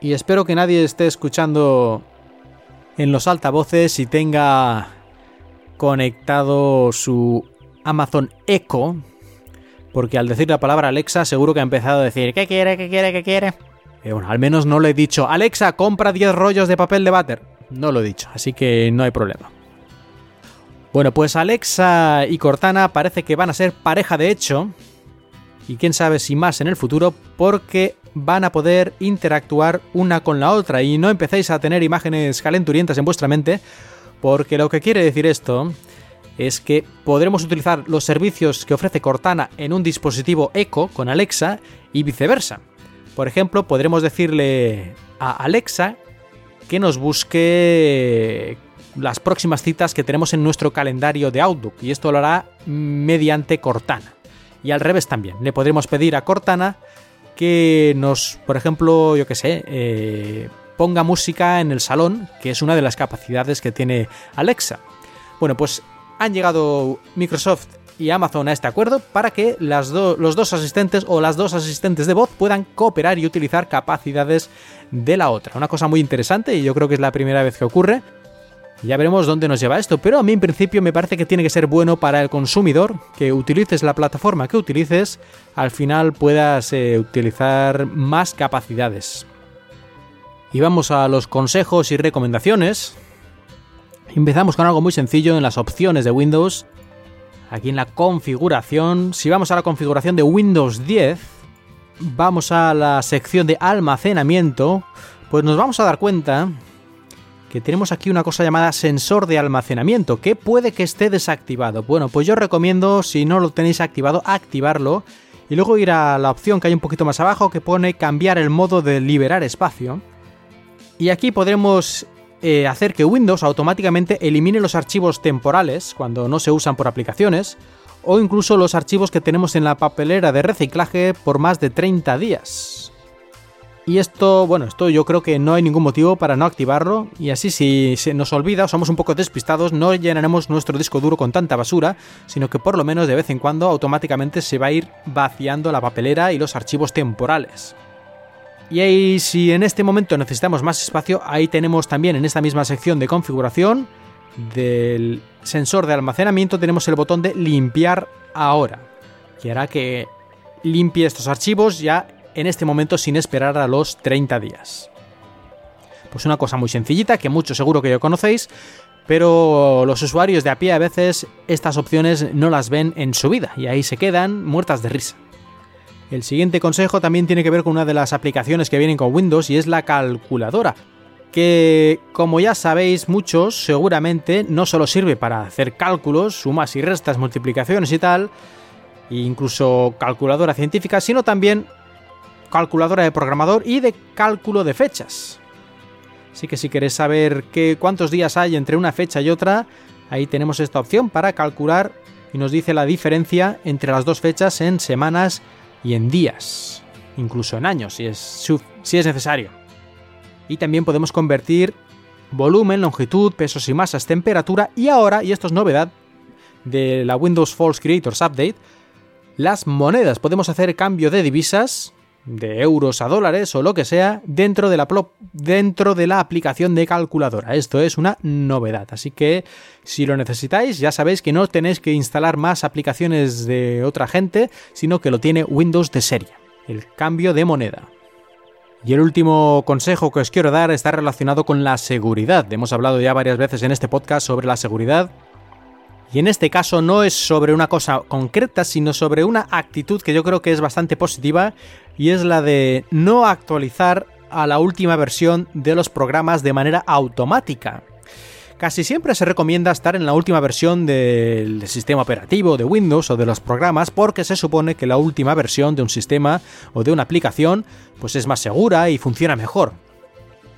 Y espero que nadie esté escuchando en los altavoces y tenga conectado su Amazon Echo, porque al decir la palabra Alexa seguro que ha empezado a decir ¿qué quiere, qué quiere, qué quiere? Y bueno, al menos no le he dicho Alexa, compra 10 rollos de papel de váter. No lo he dicho, así que no hay problema. Bueno, pues Alexa y Cortana parece que van a ser pareja de hecho, y quién sabe si más en el futuro, porque van a poder interactuar una con la otra y no empecéis a tener imágenes calenturientas en vuestra mente, porque lo que quiere decir esto es que podremos utilizar los servicios que ofrece Cortana en un dispositivo Echo con Alexa y viceversa. Por ejemplo, podremos decirle a Alexa que nos busque las próximas citas que tenemos en nuestro calendario de Outlook y esto lo hará mediante Cortana. Y al revés también, le podremos pedir a Cortana que nos, por ejemplo, yo que sé, eh, ponga música en el salón, que es una de las capacidades que tiene Alexa. Bueno, pues han llegado Microsoft y Amazon a este acuerdo para que las los dos asistentes o las dos asistentes de voz puedan cooperar y utilizar capacidades de la otra. Una cosa muy interesante y yo creo que es la primera vez que ocurre. Ya veremos dónde nos lleva esto, pero a mí en principio me parece que tiene que ser bueno para el consumidor, que utilices la plataforma que utilices, al final puedas eh, utilizar más capacidades. Y vamos a los consejos y recomendaciones. Empezamos con algo muy sencillo en las opciones de Windows. Aquí en la configuración, si vamos a la configuración de Windows 10, vamos a la sección de almacenamiento, pues nos vamos a dar cuenta que tenemos aquí una cosa llamada sensor de almacenamiento, que puede que esté desactivado. Bueno, pues yo recomiendo, si no lo tenéis activado, activarlo y luego ir a la opción que hay un poquito más abajo que pone cambiar el modo de liberar espacio. Y aquí podremos eh, hacer que Windows automáticamente elimine los archivos temporales cuando no se usan por aplicaciones o incluso los archivos que tenemos en la papelera de reciclaje por más de 30 días. Y esto, bueno, esto yo creo que no hay ningún motivo para no activarlo y así si se nos olvida o somos un poco despistados no llenaremos nuestro disco duro con tanta basura, sino que por lo menos de vez en cuando automáticamente se va a ir vaciando la papelera y los archivos temporales. Y ahí si en este momento necesitamos más espacio, ahí tenemos también en esta misma sección de configuración del sensor de almacenamiento tenemos el botón de limpiar ahora, que hará que limpie estos archivos ya en este momento sin esperar a los 30 días. Pues una cosa muy sencillita que muchos seguro que ya conocéis, pero los usuarios de a pie a veces estas opciones no las ven en su vida y ahí se quedan muertas de risa. El siguiente consejo también tiene que ver con una de las aplicaciones que vienen con Windows y es la calculadora, que como ya sabéis muchos seguramente no solo sirve para hacer cálculos, sumas y restas, multiplicaciones y tal, e incluso calculadora científica, sino también calculadora de programador y de cálculo de fechas. Así que si queréis saber qué, cuántos días hay entre una fecha y otra, ahí tenemos esta opción para calcular y nos dice la diferencia entre las dos fechas en semanas y en días, incluso en años si es, si es necesario. Y también podemos convertir volumen, longitud, pesos y masas, temperatura y ahora, y esto es novedad de la Windows False Creators Update, las monedas. Podemos hacer cambio de divisas de euros a dólares o lo que sea dentro de la, dentro de la aplicación de calculadora. Esto es una novedad, así que si lo necesitáis ya sabéis que no tenéis que instalar más aplicaciones de otra gente, sino que lo tiene Windows de serie, el cambio de moneda. Y el último consejo que os quiero dar está relacionado con la seguridad. Hemos hablado ya varias veces en este podcast sobre la seguridad y en este caso no es sobre una cosa concreta, sino sobre una actitud que yo creo que es bastante positiva y es la de no actualizar a la última versión de los programas de manera automática. Casi siempre se recomienda estar en la última versión del sistema operativo de Windows o de los programas porque se supone que la última versión de un sistema o de una aplicación pues es más segura y funciona mejor.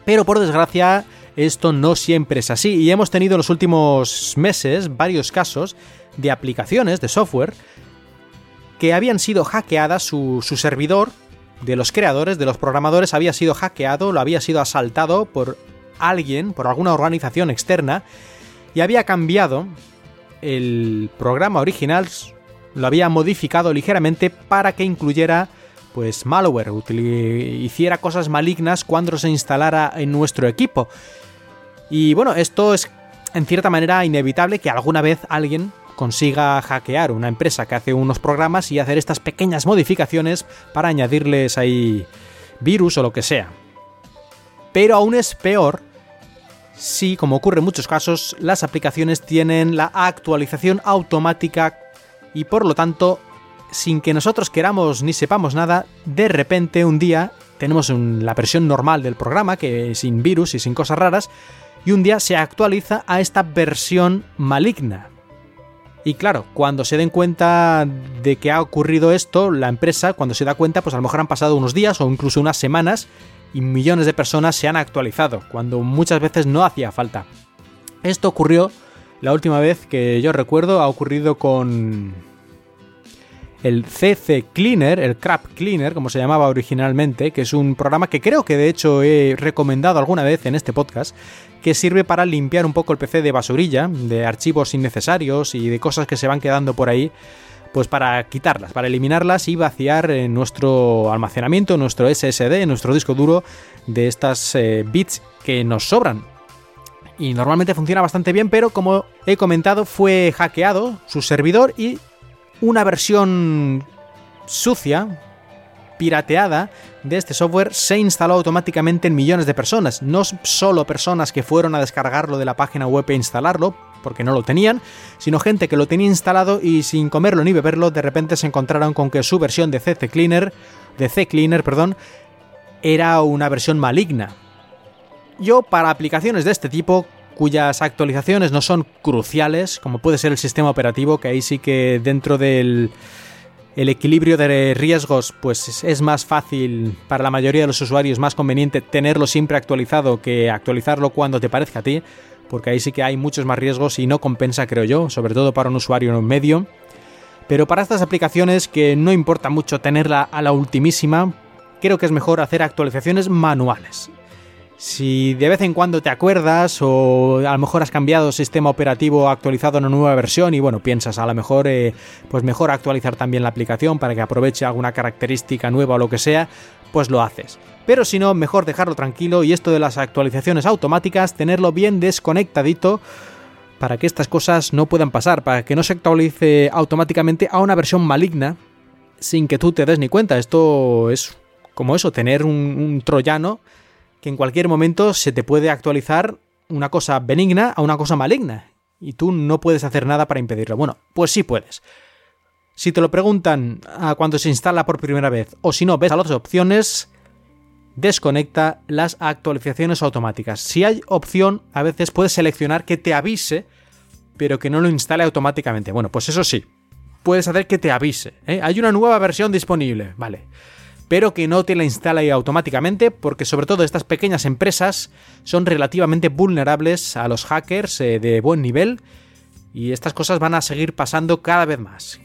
Pero por desgracia esto no siempre es así y hemos tenido en los últimos meses varios casos de aplicaciones de software que habían sido hackeadas su, servidor de los creadores, de los programadores, había sido hackeado, lo había sido asaltado por alguien, por alguna organización externa, y había cambiado el programa original, lo había modificado ligeramente para que incluyera pues malware, hiciera cosas malignas cuando se instalara en nuestro equipo. Y bueno, esto es en cierta manera inevitable que alguna vez alguien consiga hackear una empresa que hace unos programas y hacer estas pequeñas modificaciones para añadirles ahí virus o lo que sea. Pero aún es peor si, como ocurre en muchos casos, las aplicaciones tienen la actualización automática y por lo tanto, sin que nosotros queramos ni sepamos nada, de repente un día tenemos la versión normal del programa, que sin virus y sin cosas raras, y un día se actualiza a esta versión maligna. Y claro, cuando se den cuenta de que ha ocurrido esto, la empresa, cuando se da cuenta, pues a lo mejor han pasado unos días o incluso unas semanas y millones de personas se han actualizado, cuando muchas veces no hacía falta. Esto ocurrió la última vez que yo recuerdo, ha ocurrido con el CC Cleaner, el Crap Cleaner, como se llamaba originalmente, que es un programa que creo que de hecho he recomendado alguna vez en este podcast, que sirve para limpiar un poco el PC de basurilla, de archivos innecesarios y de cosas que se van quedando por ahí, pues para quitarlas, para eliminarlas y vaciar en nuestro almacenamiento, nuestro SSD, nuestro disco duro de estas eh, bits que nos sobran. Y normalmente funciona bastante bien, pero como he comentado, fue hackeado su servidor y una versión sucia, pirateada de este software se instaló automáticamente en millones de personas. No solo personas que fueron a descargarlo de la página web e instalarlo, porque no lo tenían, sino gente que lo tenía instalado y sin comerlo ni beberlo, de repente se encontraron con que su versión de CC Cleaner, de C Cleaner, perdón, era una versión maligna. Yo para aplicaciones de este tipo cuyas actualizaciones no son cruciales, como puede ser el sistema operativo, que ahí sí que dentro del el equilibrio de riesgos, pues es más fácil para la mayoría de los usuarios, más conveniente tenerlo siempre actualizado que actualizarlo cuando te parezca a ti, porque ahí sí que hay muchos más riesgos y no compensa, creo yo, sobre todo para un usuario medio. Pero para estas aplicaciones que no importa mucho tenerla a la ultimísima, creo que es mejor hacer actualizaciones manuales. Si de vez en cuando te acuerdas o a lo mejor has cambiado sistema operativo actualizado una nueva versión y bueno, piensas a lo mejor eh, pues mejor actualizar también la aplicación para que aproveche alguna característica nueva o lo que sea, pues lo haces. Pero si no, mejor dejarlo tranquilo y esto de las actualizaciones automáticas, tenerlo bien desconectadito para que estas cosas no puedan pasar, para que no se actualice automáticamente a una versión maligna sin que tú te des ni cuenta. Esto es como eso, tener un troyano que en cualquier momento se te puede actualizar una cosa benigna a una cosa maligna y tú no puedes hacer nada para impedirlo. Bueno, pues sí puedes. Si te lo preguntan a cuando se instala por primera vez o si no ves a las opciones, desconecta las actualizaciones automáticas. Si hay opción, a veces puedes seleccionar que te avise, pero que no lo instale automáticamente. Bueno, pues eso sí, puedes hacer que te avise. ¿eh? Hay una nueva versión disponible, vale pero que no te la instale automáticamente porque sobre todo estas pequeñas empresas son relativamente vulnerables a los hackers eh, de buen nivel y estas cosas van a seguir pasando cada vez más.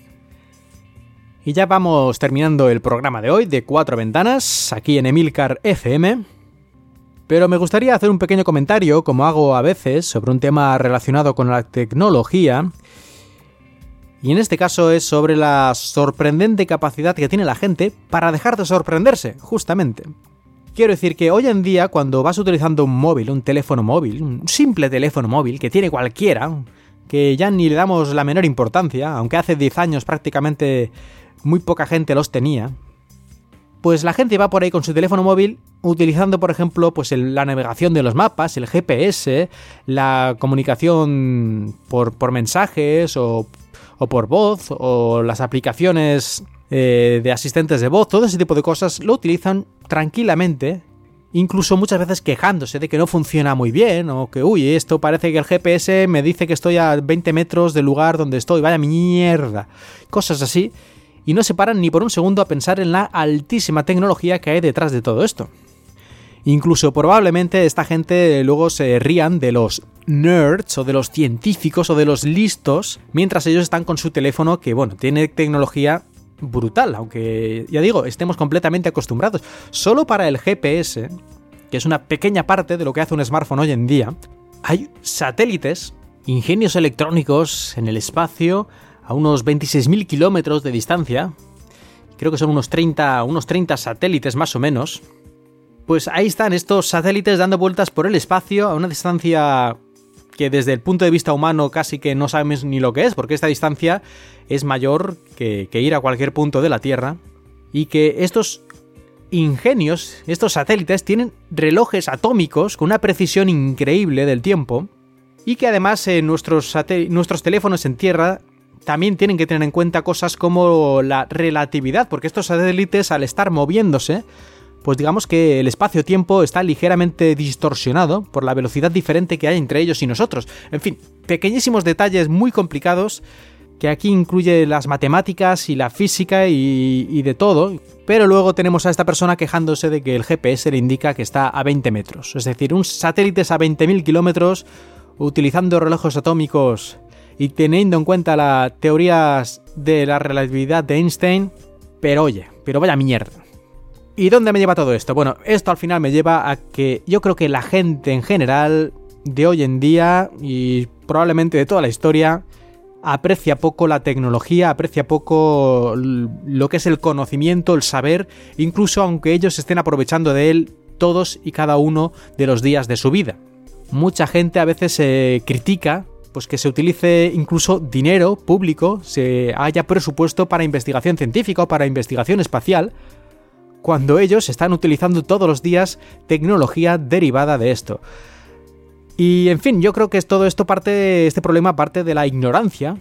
Y ya vamos terminando el programa de hoy de cuatro ventanas aquí en Emilcar FM. Pero me gustaría hacer un pequeño comentario, como hago a veces, sobre un tema relacionado con la tecnología y en este caso es sobre la sorprendente capacidad que tiene la gente para dejar de sorprenderse, justamente. Quiero decir que hoy en día cuando vas utilizando un móvil, un teléfono móvil, un simple teléfono móvil que tiene cualquiera, que ya ni le damos la menor importancia, aunque hace 10 años prácticamente muy poca gente los tenía, pues la gente va por ahí con su teléfono móvil utilizando, por ejemplo, pues la navegación de los mapas, el GPS, la comunicación por, por mensajes o o por voz o las aplicaciones eh, de asistentes de voz, todo ese tipo de cosas lo utilizan tranquilamente, incluso muchas veces quejándose de que no funciona muy bien o que, uy, esto parece que el GPS me dice que estoy a 20 metros del lugar donde estoy, vaya mierda, cosas así, y no se paran ni por un segundo a pensar en la altísima tecnología que hay detrás de todo esto. Incluso probablemente esta gente luego se rían de los nerds o de los científicos o de los listos mientras ellos están con su teléfono que, bueno, tiene tecnología brutal, aunque ya digo, estemos completamente acostumbrados. Solo para el GPS, que es una pequeña parte de lo que hace un smartphone hoy en día, hay satélites, ingenios electrónicos en el espacio a unos 26.000 kilómetros de distancia. Creo que son unos 30, unos 30 satélites más o menos pues ahí están estos satélites dando vueltas por el espacio a una distancia que desde el punto de vista humano casi que no sabemos ni lo que es, porque esta distancia es mayor que, ir a cualquier punto de la Tierra, y que estos ingenios, estos satélites, tienen relojes atómicos con una precisión increíble del tiempo, y que además en nuestros, nuestros teléfonos en Tierra también tienen que tener en cuenta cosas como la relatividad, porque estos satélites al estar moviéndose, pues digamos que el espacio-tiempo está ligeramente distorsionado por la velocidad diferente que hay entre ellos y nosotros. En fin, pequeñísimos detalles muy complicados que aquí incluye las matemáticas y la física y, de todo, pero luego tenemos a esta persona quejándose de que el GPS le indica que está a 20 metros, es decir, un satélite es a 20.000 kilómetros utilizando relojes atómicos y teniendo en cuenta las teorías de la relatividad de Einstein, pero oye, pero vaya mierda. ¿Y dónde me lleva todo esto? Bueno, esto al final me lleva a que yo creo que la gente en general de hoy en día y probablemente de toda la historia aprecia poco la tecnología, aprecia poco lo que es el conocimiento, el saber, incluso aunque ellos estén aprovechando de él todos y cada uno de los días de su vida. Mucha gente a veces se critica pues que se utilice incluso dinero público, se haya presupuesto para investigación científica o para investigación espacial, cuando ellos están utilizando todos los días tecnología derivada de esto. Y en fin, yo creo que todo esto parte, este problema parte de la ignorancia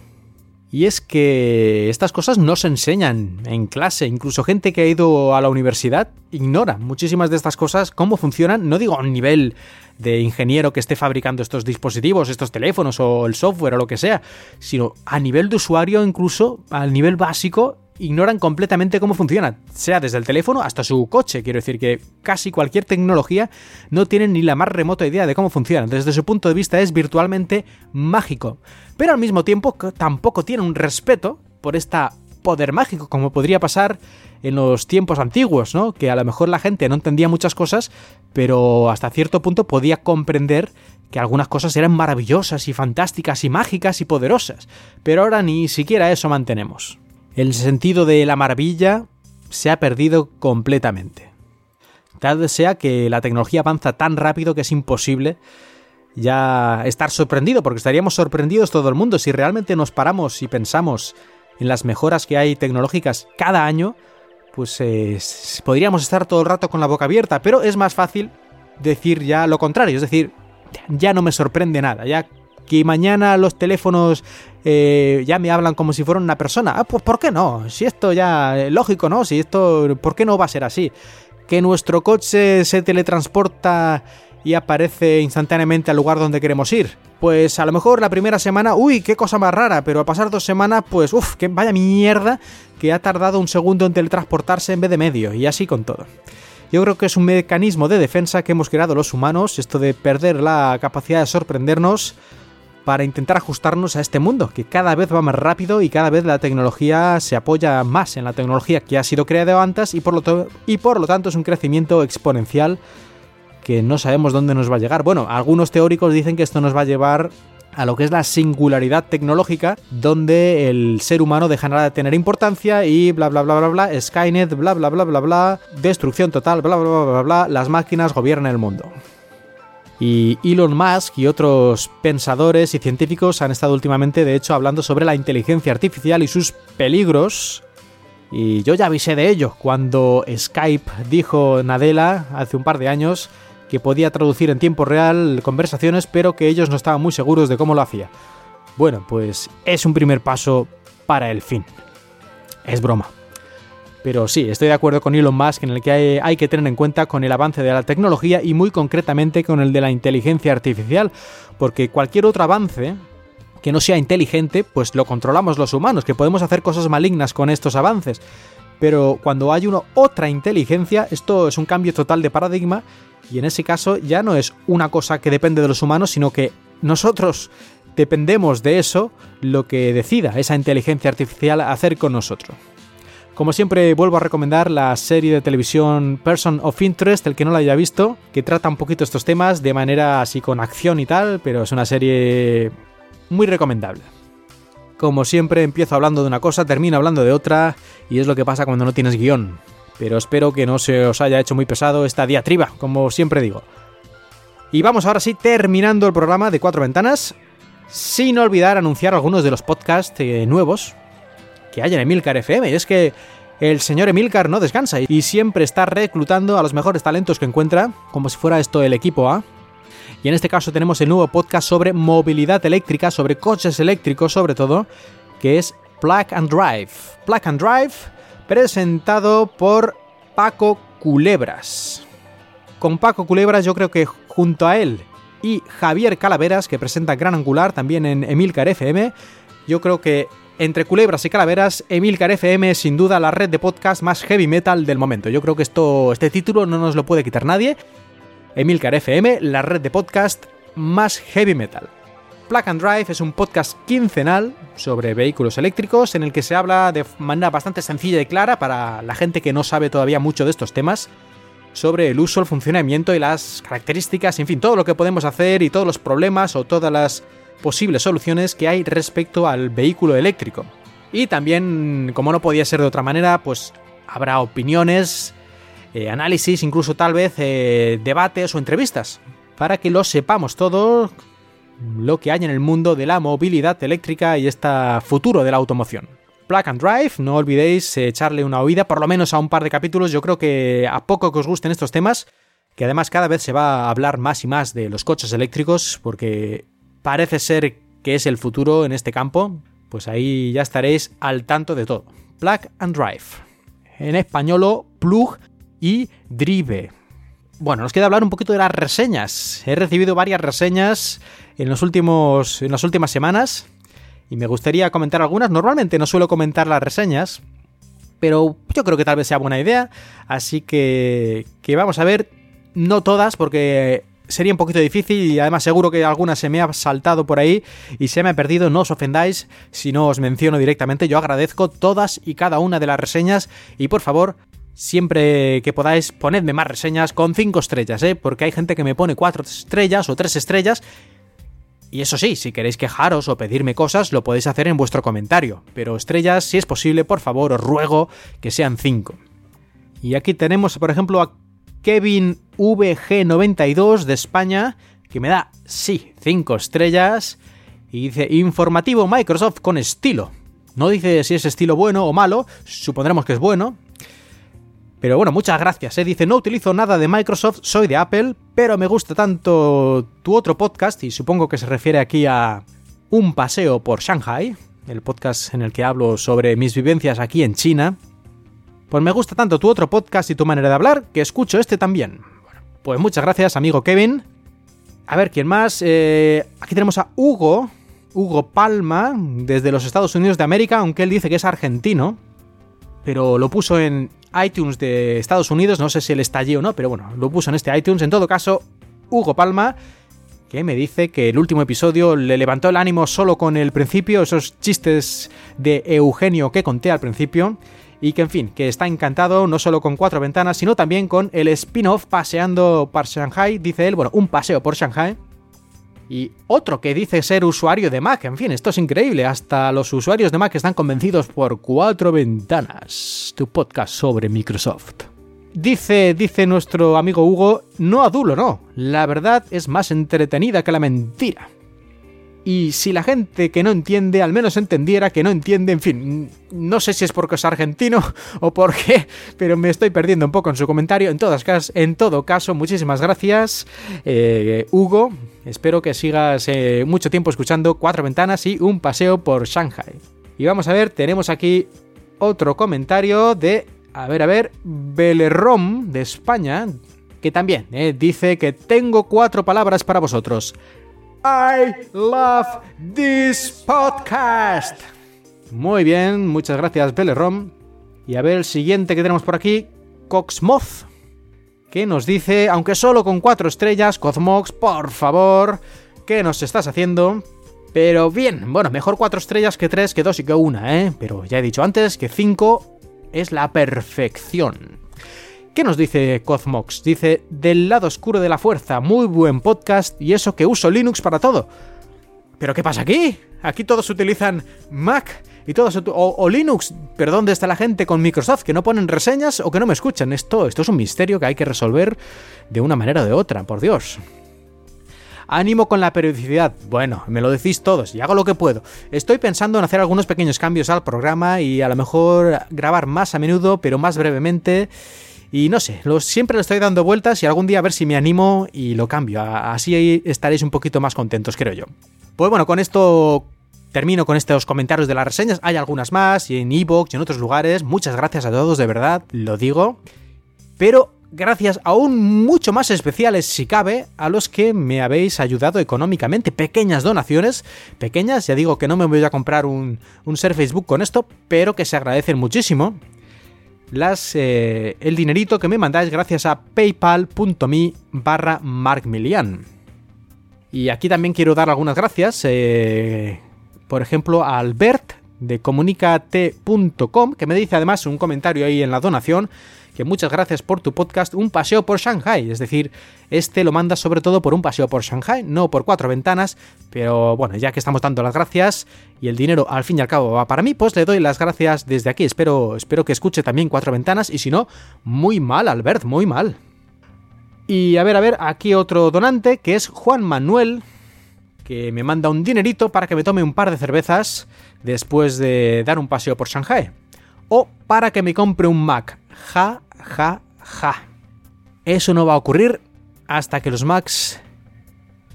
Y es que estas cosas no se enseñan en clase. Incluso gente que ha ido a la universidad ignora muchísimas de estas cosas, cómo funcionan. No digo a nivel de ingeniero que esté fabricando estos dispositivos, estos teléfonos o el software o lo que sea, sino a nivel de usuario, incluso al nivel básico, ignoran completamente cómo funciona, sea desde el teléfono hasta su coche. Quiero decir que casi cualquier tecnología no tienen ni la más remota idea de cómo funciona. Desde su punto de vista es virtualmente mágico. Pero al mismo tiempo tampoco tienen un respeto por esta poder mágico, como podría pasar en los tiempos antiguos, ¿no? Que a lo mejor la gente no entendía muchas cosas, pero hasta cierto punto podía comprender que algunas cosas eran maravillosas y fantásticas y mágicas y poderosas. Pero ahora ni siquiera eso mantenemos el sentido de la maravilla se ha perdido completamente. Tal sea que la tecnología avanza tan rápido que es imposible ya estar sorprendido, porque estaríamos sorprendidos todo el mundo si realmente nos paramos y pensamos en las mejoras que hay tecnológicas cada año, pues eh, podríamos estar todo el rato con la boca abierta, pero es más fácil decir ya lo contrario, es decir, ya no me sorprende nada, ya que mañana los teléfonos eh, ya me hablan como si fueran una persona. Ah, pues ¿por qué no? Si esto ya es lógico, ¿no? Si esto, ¿por qué no va a ser así? Que nuestro coche se teletransporta y aparece instantáneamente al lugar donde queremos ir. Pues a lo mejor la primera semana, uy, qué cosa más rara, pero al pasar dos semanas, pues uff, que vaya mierda que ha tardado un segundo en teletransportarse en vez de medio, y así con todo. Yo creo que es un mecanismo de defensa que hemos creado los humanos, esto de perder la capacidad de sorprendernos para intentar ajustarnos a este mundo, que cada vez va más rápido y cada vez la tecnología se apoya más en la tecnología que ha sido creada antes y por lo, y por lo tanto es un crecimiento exponencial que no sabemos dónde nos va a llegar. Bueno, algunos teóricos dicen que esto nos va a llevar a lo que es la singularidad tecnológica, donde el ser humano dejará de tener importancia y bla bla bla bla bla, Skynet, bla bla bla bla bla, destrucción total, bla bla bla bla bla, las máquinas gobiernan el mundo. Y Elon Musk y otros pensadores y científicos han estado últimamente, de hecho, hablando sobre la inteligencia artificial y sus peligros. Y yo ya avisé de ello cuando Skype dijo Nadella hace un par de años que podía traducir en tiempo real conversaciones, pero que ellos no estaban muy seguros de cómo lo hacía. Bueno, pues es un primer paso para el fin. Es broma. Pero sí, estoy de acuerdo con Elon Musk en el que hay, que tener en cuenta con el avance de la tecnología y muy concretamente con el de la inteligencia artificial, porque cualquier otro avance que no sea inteligente, pues lo controlamos los humanos, que podemos hacer cosas malignas con estos avances. Pero cuando hay una otra inteligencia, esto es un cambio total de paradigma y en ese caso ya no es una cosa que depende de los humanos, sino que nosotros dependemos de eso, lo que decida esa inteligencia artificial hacer con nosotros. Como siempre, vuelvo a recomendar la serie de televisión Person of Interest, el que no la haya visto, que trata un poquito estos temas de manera así con acción y tal, pero es una serie muy recomendable. Como siempre, empiezo hablando de una cosa, termino hablando de otra, y es lo que pasa cuando no tienes guion. Pero espero que no se os haya hecho muy pesado esta diatriba, como siempre digo. Y vamos ahora sí, terminando el programa de Cuatro Ventanas, sin olvidar anunciar algunos de los podcasts eh, nuevos que hay en Emilcar FM. Y es que el señor Emilcar no descansa y siempre está reclutando a los mejores talentos que encuentra, como si fuera esto el equipo A. Y en este caso tenemos el nuevo podcast sobre movilidad eléctrica, sobre coches eléctricos sobre todo, que es Plug and Drive. Plug and Drive, presentado por Paco Culebras. Con Paco Culebras yo creo que junto a él y Javier Calaveras, que presenta Gran Angular también en Emilcar FM, yo creo que entre culebras y calaveras, Emilcar FM es sin duda la red de podcast más heavy metal del momento. Yo creo que esto, este título no nos lo puede quitar nadie. Emilcar FM, la red de podcast más heavy metal. Plug and Drive es un podcast quincenal sobre vehículos eléctricos en el que se habla de manera bastante sencilla y clara para la gente que no sabe todavía mucho de estos temas sobre el uso, el funcionamiento y las características, en fin, todo lo que podemos hacer y todos los problemas o todas las posibles soluciones que hay respecto al vehículo eléctrico. Y también, como no podía ser de otra manera, pues habrá opiniones, eh, análisis, incluso tal vez eh, debates o entrevistas, para que lo sepamos todo lo que hay en el mundo de la movilidad eléctrica y este futuro de la automoción. Plug and Drive, no olvidéis eh, echarle una oída, por lo menos a un par de capítulos, yo creo que a poco que os gusten estos temas, que además cada vez se va a hablar más y más de los coches eléctricos, porque parece ser que es el futuro en este campo, pues ahí ya estaréis al tanto de todo. Plug and Drive. En español, plug y drive. Bueno, nos queda hablar un poquito de las reseñas. He recibido varias reseñas en, los últimos, en las últimas semanas y me gustaría comentar algunas. Normalmente no suelo comentar las reseñas, pero yo creo que tal vez sea buena idea. Así que, que vamos a ver, no todas, porque sería un poquito difícil y además seguro que alguna se me ha saltado por ahí y se me ha perdido, no os ofendáis si no os menciono directamente, yo agradezco todas y cada una de las reseñas y por favor, siempre que podáis ponedme más reseñas con 5 estrellas, ¿eh? porque hay gente que me pone 4 estrellas o 3 estrellas y eso sí, si queréis quejaros o pedirme cosas, lo podéis hacer en vuestro comentario, pero estrellas, si es posible, por favor, os ruego que sean 5. Y aquí tenemos, por ejemplo, a Kevin VG92 de España, que me da, sí, 5 estrellas. Y dice, informativo Microsoft con estilo. No dice si es estilo bueno o malo, supondremos que es bueno. Pero bueno, muchas gracias. ¿eh? Dice, no utilizo nada de Microsoft, soy de Apple, pero me gusta tanto tu otro podcast, y supongo que se refiere aquí a Un paseo por Shanghai, el podcast en el que hablo sobre mis vivencias aquí en China. Pues me gusta tanto tu otro podcast y tu manera de hablar que escucho este también. Pues muchas gracias, amigo Kevin. A ver, ¿quién más? Eh, aquí tenemos a Hugo, Hugo Palma, desde los Estados Unidos de América, aunque él dice que es argentino. Pero lo puso en iTunes de Estados Unidos, no sé si él está allí o no, pero bueno, lo puso en este iTunes. En todo caso, Hugo Palma, que me dice que el último episodio le levantó el ánimo solo con el principio, esos chistes de Eugenio que conté al principio y que en fin, que está encantado no solo con cuatro ventanas, sino también con el spin-off paseando por Shanghai, dice él, bueno, un paseo por Shanghai. Y otro que dice ser usuario de Mac, en fin, esto es increíble, hasta los usuarios de Mac están convencidos por cuatro ventanas, tu podcast sobre Microsoft. Dice, dice nuestro amigo Hugo, no adulo, no, la verdad es más entretenida que la mentira y si la gente que no entiende al menos entendiera que no entiende, en fin, no sé si es porque es argentino o por qué, pero me estoy perdiendo un poco en su comentario. En, todas, en todo caso, muchísimas gracias, eh, Hugo. Espero que sigas eh, mucho tiempo escuchando Cuatro Ventanas y un paseo por Shanghai. Y vamos a ver, tenemos aquí otro comentario de, a ver, a ver, Belerrom de España, que también eh, dice que tengo cuatro palabras para vosotros. I love this podcast. Muy bien, muchas gracias, Belerom. Y a ver el siguiente que tenemos por aquí, Coxmoth, que nos dice, aunque solo con cuatro estrellas, Cosmox, por favor, ¿qué nos estás haciendo? Pero bien, bueno, mejor cuatro estrellas que tres, que dos y que una, ¿eh? Pero ya he dicho antes que cinco es la perfección. ¿Qué nos dice Cosmox? Dice, del lado oscuro de la fuerza, muy buen podcast y eso que uso Linux para todo. ¿Pero qué pasa aquí? Aquí todos utilizan Mac y todos o, Linux. ¿Pero dónde está la gente con Microsoft que no ponen reseñas o que no me escuchan? Esto, esto es un misterio que hay que resolver de una manera o de otra, por Dios. Ánimo con la periodicidad. Bueno, me lo decís todos y hago lo que puedo. Estoy pensando en hacer algunos pequeños cambios al programa y a lo mejor grabar más a menudo, pero más brevemente. Y no sé, siempre lo estoy dando vueltas y algún día a ver si me animo y lo cambio. Así estaréis un poquito más contentos, creo yo. Pues bueno, con esto termino con estos comentarios de las reseñas. Hay algunas más y en Evox y en otros lugares. Muchas gracias a todos, de verdad, lo digo. Pero gracias aún mucho más especiales, si cabe, a los que me habéis ayudado económicamente. Pequeñas donaciones, pequeñas, ya digo que no me voy a comprar un, un ser Facebook con esto, pero que se agradecen muchísimo las, eh, el dinerito que me mandáis gracias a paypal.me barra markmilian. Y aquí también quiero dar algunas gracias, eh, por ejemplo, a Albert de comunicate.com, que me dice además un comentario ahí en la donación, que muchas gracias por tu podcast, Un paseo por Shanghai. Es decir, este lo manda sobre todo por un paseo por Shanghai, no por cuatro ventanas, pero bueno, ya que estamos dando las gracias y el dinero al fin y al cabo va para mí, pues le doy las gracias desde aquí. Espero, espero que escuche también cuatro ventanas y si no, muy mal, Albert, muy mal. Y a ver, a ver, aquí otro donante que es Juan Manuel, que me manda un dinerito para que me tome un par de cervezas después de dar un paseo por Shanghai. O para que me compre un Mac. Ja, ja, ja. Eso no va a ocurrir hasta que los Macs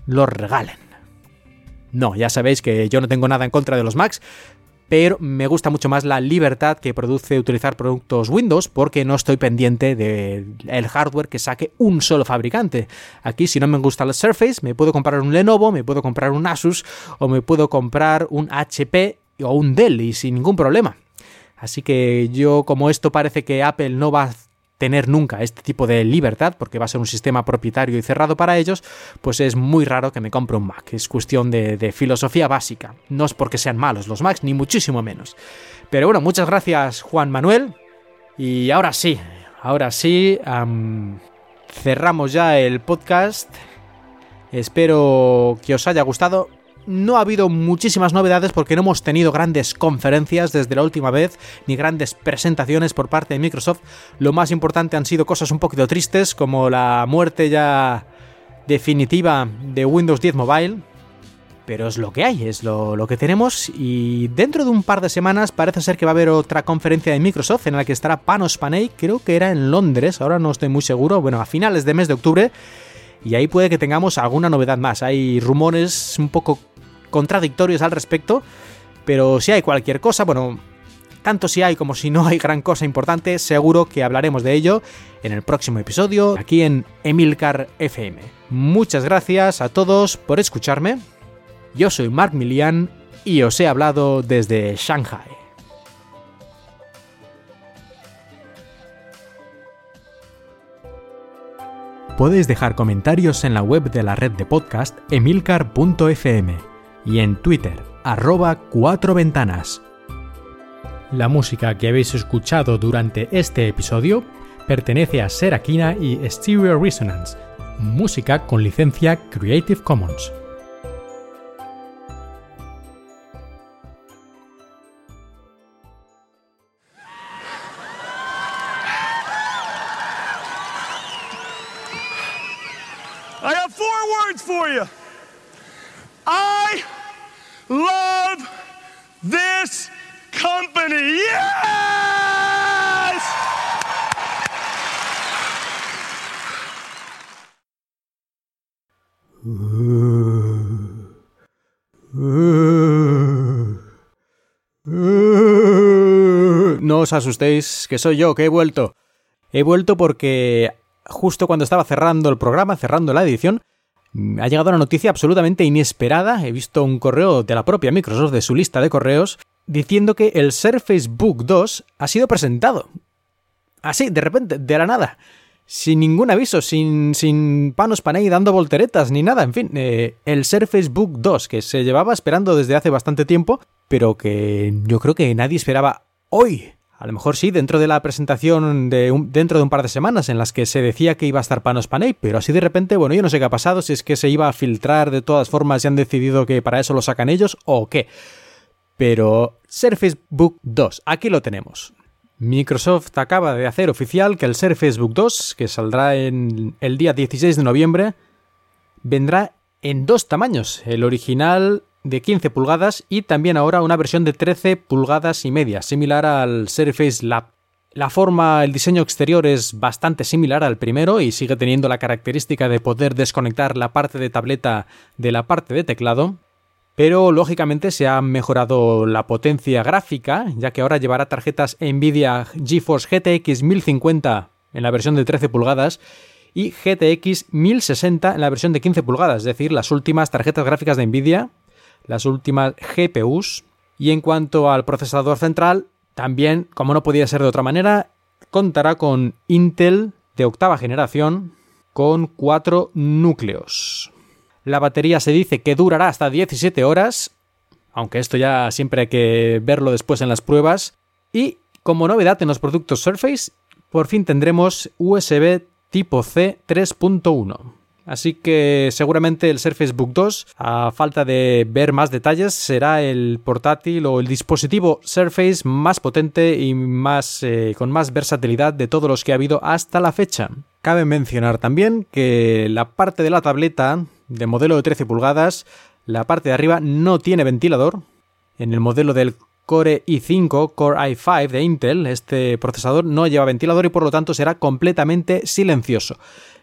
los regalen. No, ya sabéis que yo no tengo nada en contra de los Macs, pero me gusta mucho más la libertad que produce utilizar productos Windows porque no estoy pendiente del hardware que saque un solo fabricante. Aquí si no me gusta el Surface, me puedo comprar un Lenovo, me puedo comprar un Asus o me puedo comprar un HP o un Dell y sin ningún problema. Así que yo como esto parece que Apple no va a tener nunca este tipo de libertad, porque va a ser un sistema propietario y cerrado para ellos, pues es muy raro que me compre un Mac. Es cuestión de, filosofía básica. No es porque sean malos los Macs, ni muchísimo menos. Pero bueno, muchas gracias Juan Manuel. Y ahora sí, ahora sí, cerramos ya el podcast. Espero que os haya gustado no ha habido muchísimas novedades porque no hemos tenido grandes conferencias desde la última vez, ni grandes presentaciones por parte de Microsoft. Lo más importante han sido cosas un poquito tristes, como la muerte ya definitiva de Windows 10 Mobile. Pero es lo que hay, es lo, que tenemos. Y dentro de un par de semanas parece ser que va a haber otra conferencia de Microsoft en la que estará Panos Panay, creo que era en Londres, ahora no estoy muy seguro, bueno, a finales de mes de octubre y ahí puede que tengamos alguna novedad más. Hay rumores un poco contradictorios al respecto, pero si hay cualquier cosa, bueno, tanto si hay como si no hay gran cosa importante, seguro que hablaremos de ello en el próximo episodio aquí en Emilcar FM. Muchas gracias a todos por escucharme. Yo soy Mark Milian y os he hablado desde Shanghai. Puedes dejar comentarios en la web de la red de podcast emilcar.fm y en Twitter, arroba cuatro ventanas. La música que habéis escuchado durante este episodio pertenece a Serakina y Stereo Resonance, música con licencia Creative Commons. I have four words for you. Love this company. Yes! No os asustéis, que soy yo, que he vuelto. He vuelto porque justo cuando estaba cerrando el programa, cerrando la edición, ha llegado una noticia absolutamente inesperada. He visto un correo de la propia Microsoft de su lista de correos diciendo que el Surface Book 2 ha sido presentado. Así, de repente, de la nada. Sin ningún aviso, sin, sin panos panay dando volteretas ni nada. En fin, eh, el Surface Book 2 que se llevaba esperando desde hace bastante tiempo, pero que yo creo que nadie esperaba hoy. A lo mejor sí, dentro de la presentación de dentro de un par de semanas en las que se decía que iba a estar Panos Panay, pero así de repente, bueno, yo no sé qué ha pasado, si es que se iba a filtrar de todas formas y han decidido que para eso lo sacan ellos o qué. Pero Surface Book 2, aquí lo tenemos. Microsoft acaba de hacer oficial que el Surface Book 2, que saldrá en el día 16 de noviembre, vendrá en dos tamaños, el original de 15 pulgadas y también ahora una versión de 13 pulgadas y media, similar al Surface Lab. La forma, el diseño exterior es bastante similar al primero y sigue teniendo la característica de poder desconectar la parte de tableta de la parte de teclado, pero lógicamente se ha mejorado la potencia gráfica, ya que ahora llevará tarjetas Nvidia GeForce GTX 1050 en la versión de 13 pulgadas y GTX 1060 en la versión de 15 pulgadas, es decir, las últimas tarjetas gráficas de Nvidia las últimas GPUs. Y en cuanto al procesador central, también, como no podía ser de otra manera, contará con Intel de octava generación con cuatro núcleos. La batería se dice que durará hasta 17 horas, aunque esto ya siempre hay que verlo después en las pruebas. Y como novedad en los productos Surface, por fin tendremos USB tipo C 3.1. Así que seguramente el Surface Book 2, a falta de ver más detalles, será el portátil o el dispositivo Surface más potente y más eh, con más versatilidad de todos los que ha habido hasta la fecha. Cabe mencionar también que la parte de la tableta de modelo de 13 pulgadas, la parte de arriba no tiene ventilador. En el modelo del Core i5, Core i5 de Intel, este procesador no lleva ventilador y por lo tanto será completamente silencioso.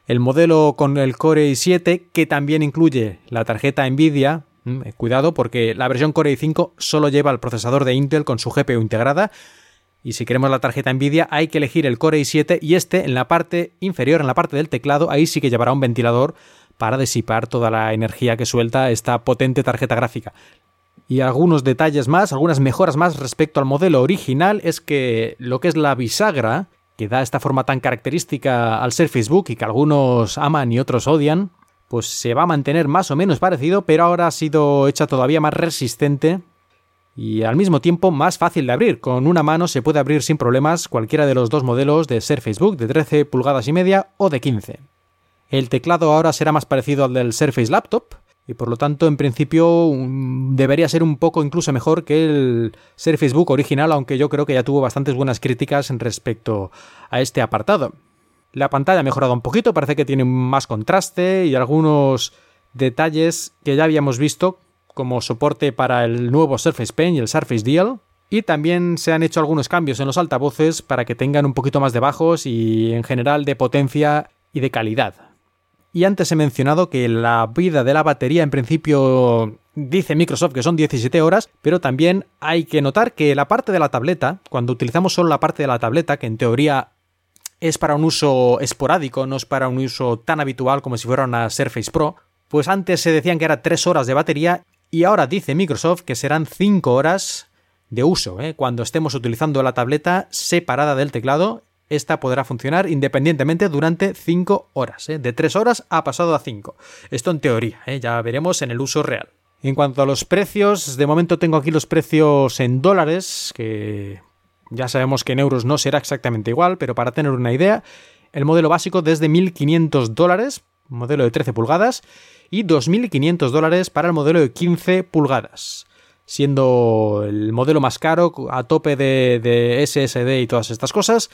El modelo con el Core i7, que también incluye la tarjeta Nvidia Mm, Cuidado porque la versión Core i5 solo lleva el procesador de Intel con su GPU integrada y si queremos la tarjeta Nvidia hay que elegir el Core i7 y este en la parte inferior, en la parte del teclado, ahí sí que llevará un ventilador para disipar toda la energía que suelta esta potente tarjeta gráfica. Y algunos detalles más, algunas mejoras más respecto al modelo original es que lo que es la bisagra, que da esta forma tan característica al ser Facebook y que algunos aman y otros odian, pues se va a mantener más o menos parecido, pero ahora ha sido hecha todavía más resistente y al mismo tiempo más fácil de abrir. Con una mano se puede abrir sin problemas cualquiera de los dos modelos de ser Facebook de 13 pulgadas y media o de 15. El teclado ahora será más parecido al del Surface Laptop y por lo tanto en principio debería ser un poco incluso mejor que el Surface Book original, aunque yo creo que ya tuvo bastantes buenas críticas respecto a este apartado. La pantalla ha mejorado un poquito, parece que tiene más contraste y algunos detalles que ya habíamos visto como soporte para el nuevo Surface Pen y el Surface Deal. Y también se han hecho algunos cambios en los altavoces para que tengan un poquito más de bajos y en general de potencia y de calidad. Y antes he mencionado que la vida de la batería en principio dice Microsoft que son 17 horas, pero también hay que notar que la parte de la tableta, cuando utilizamos solo la parte de la tableta, que en teoría es para un uso esporádico, no es para un uso tan habitual como si fuera una Surface Pro, pues antes se decían que era 3 horas de batería y ahora dice Microsoft que serán 5 horas de uso. ¿eh? Cuando estemos utilizando la tableta separada del teclado, esta podrá funcionar independientemente durante 5 horas. ¿eh? De 3 horas ha pasado a 5. Esto en teoría, ¿eh? ya veremos en el uso real. En cuanto a los precios, de momento tengo aquí los precios en dólares, que ya sabemos que en euros no será exactamente igual, pero para tener una idea, el modelo básico desde 1.500 dólares, modelo de 13 pulgadas, y 2.500 dólares para el modelo de 15 pulgadas, siendo el modelo más caro a tope de, de SSD y todas estas cosas,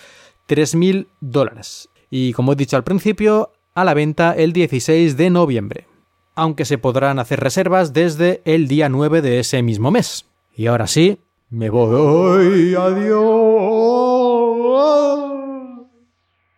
3.000 dólares. Y como he dicho al principio, a la venta el 16 de noviembre, aunque se podrán hacer reservas desde el día 9 de ese mismo mes. Y ahora sí, me voy. Adiós.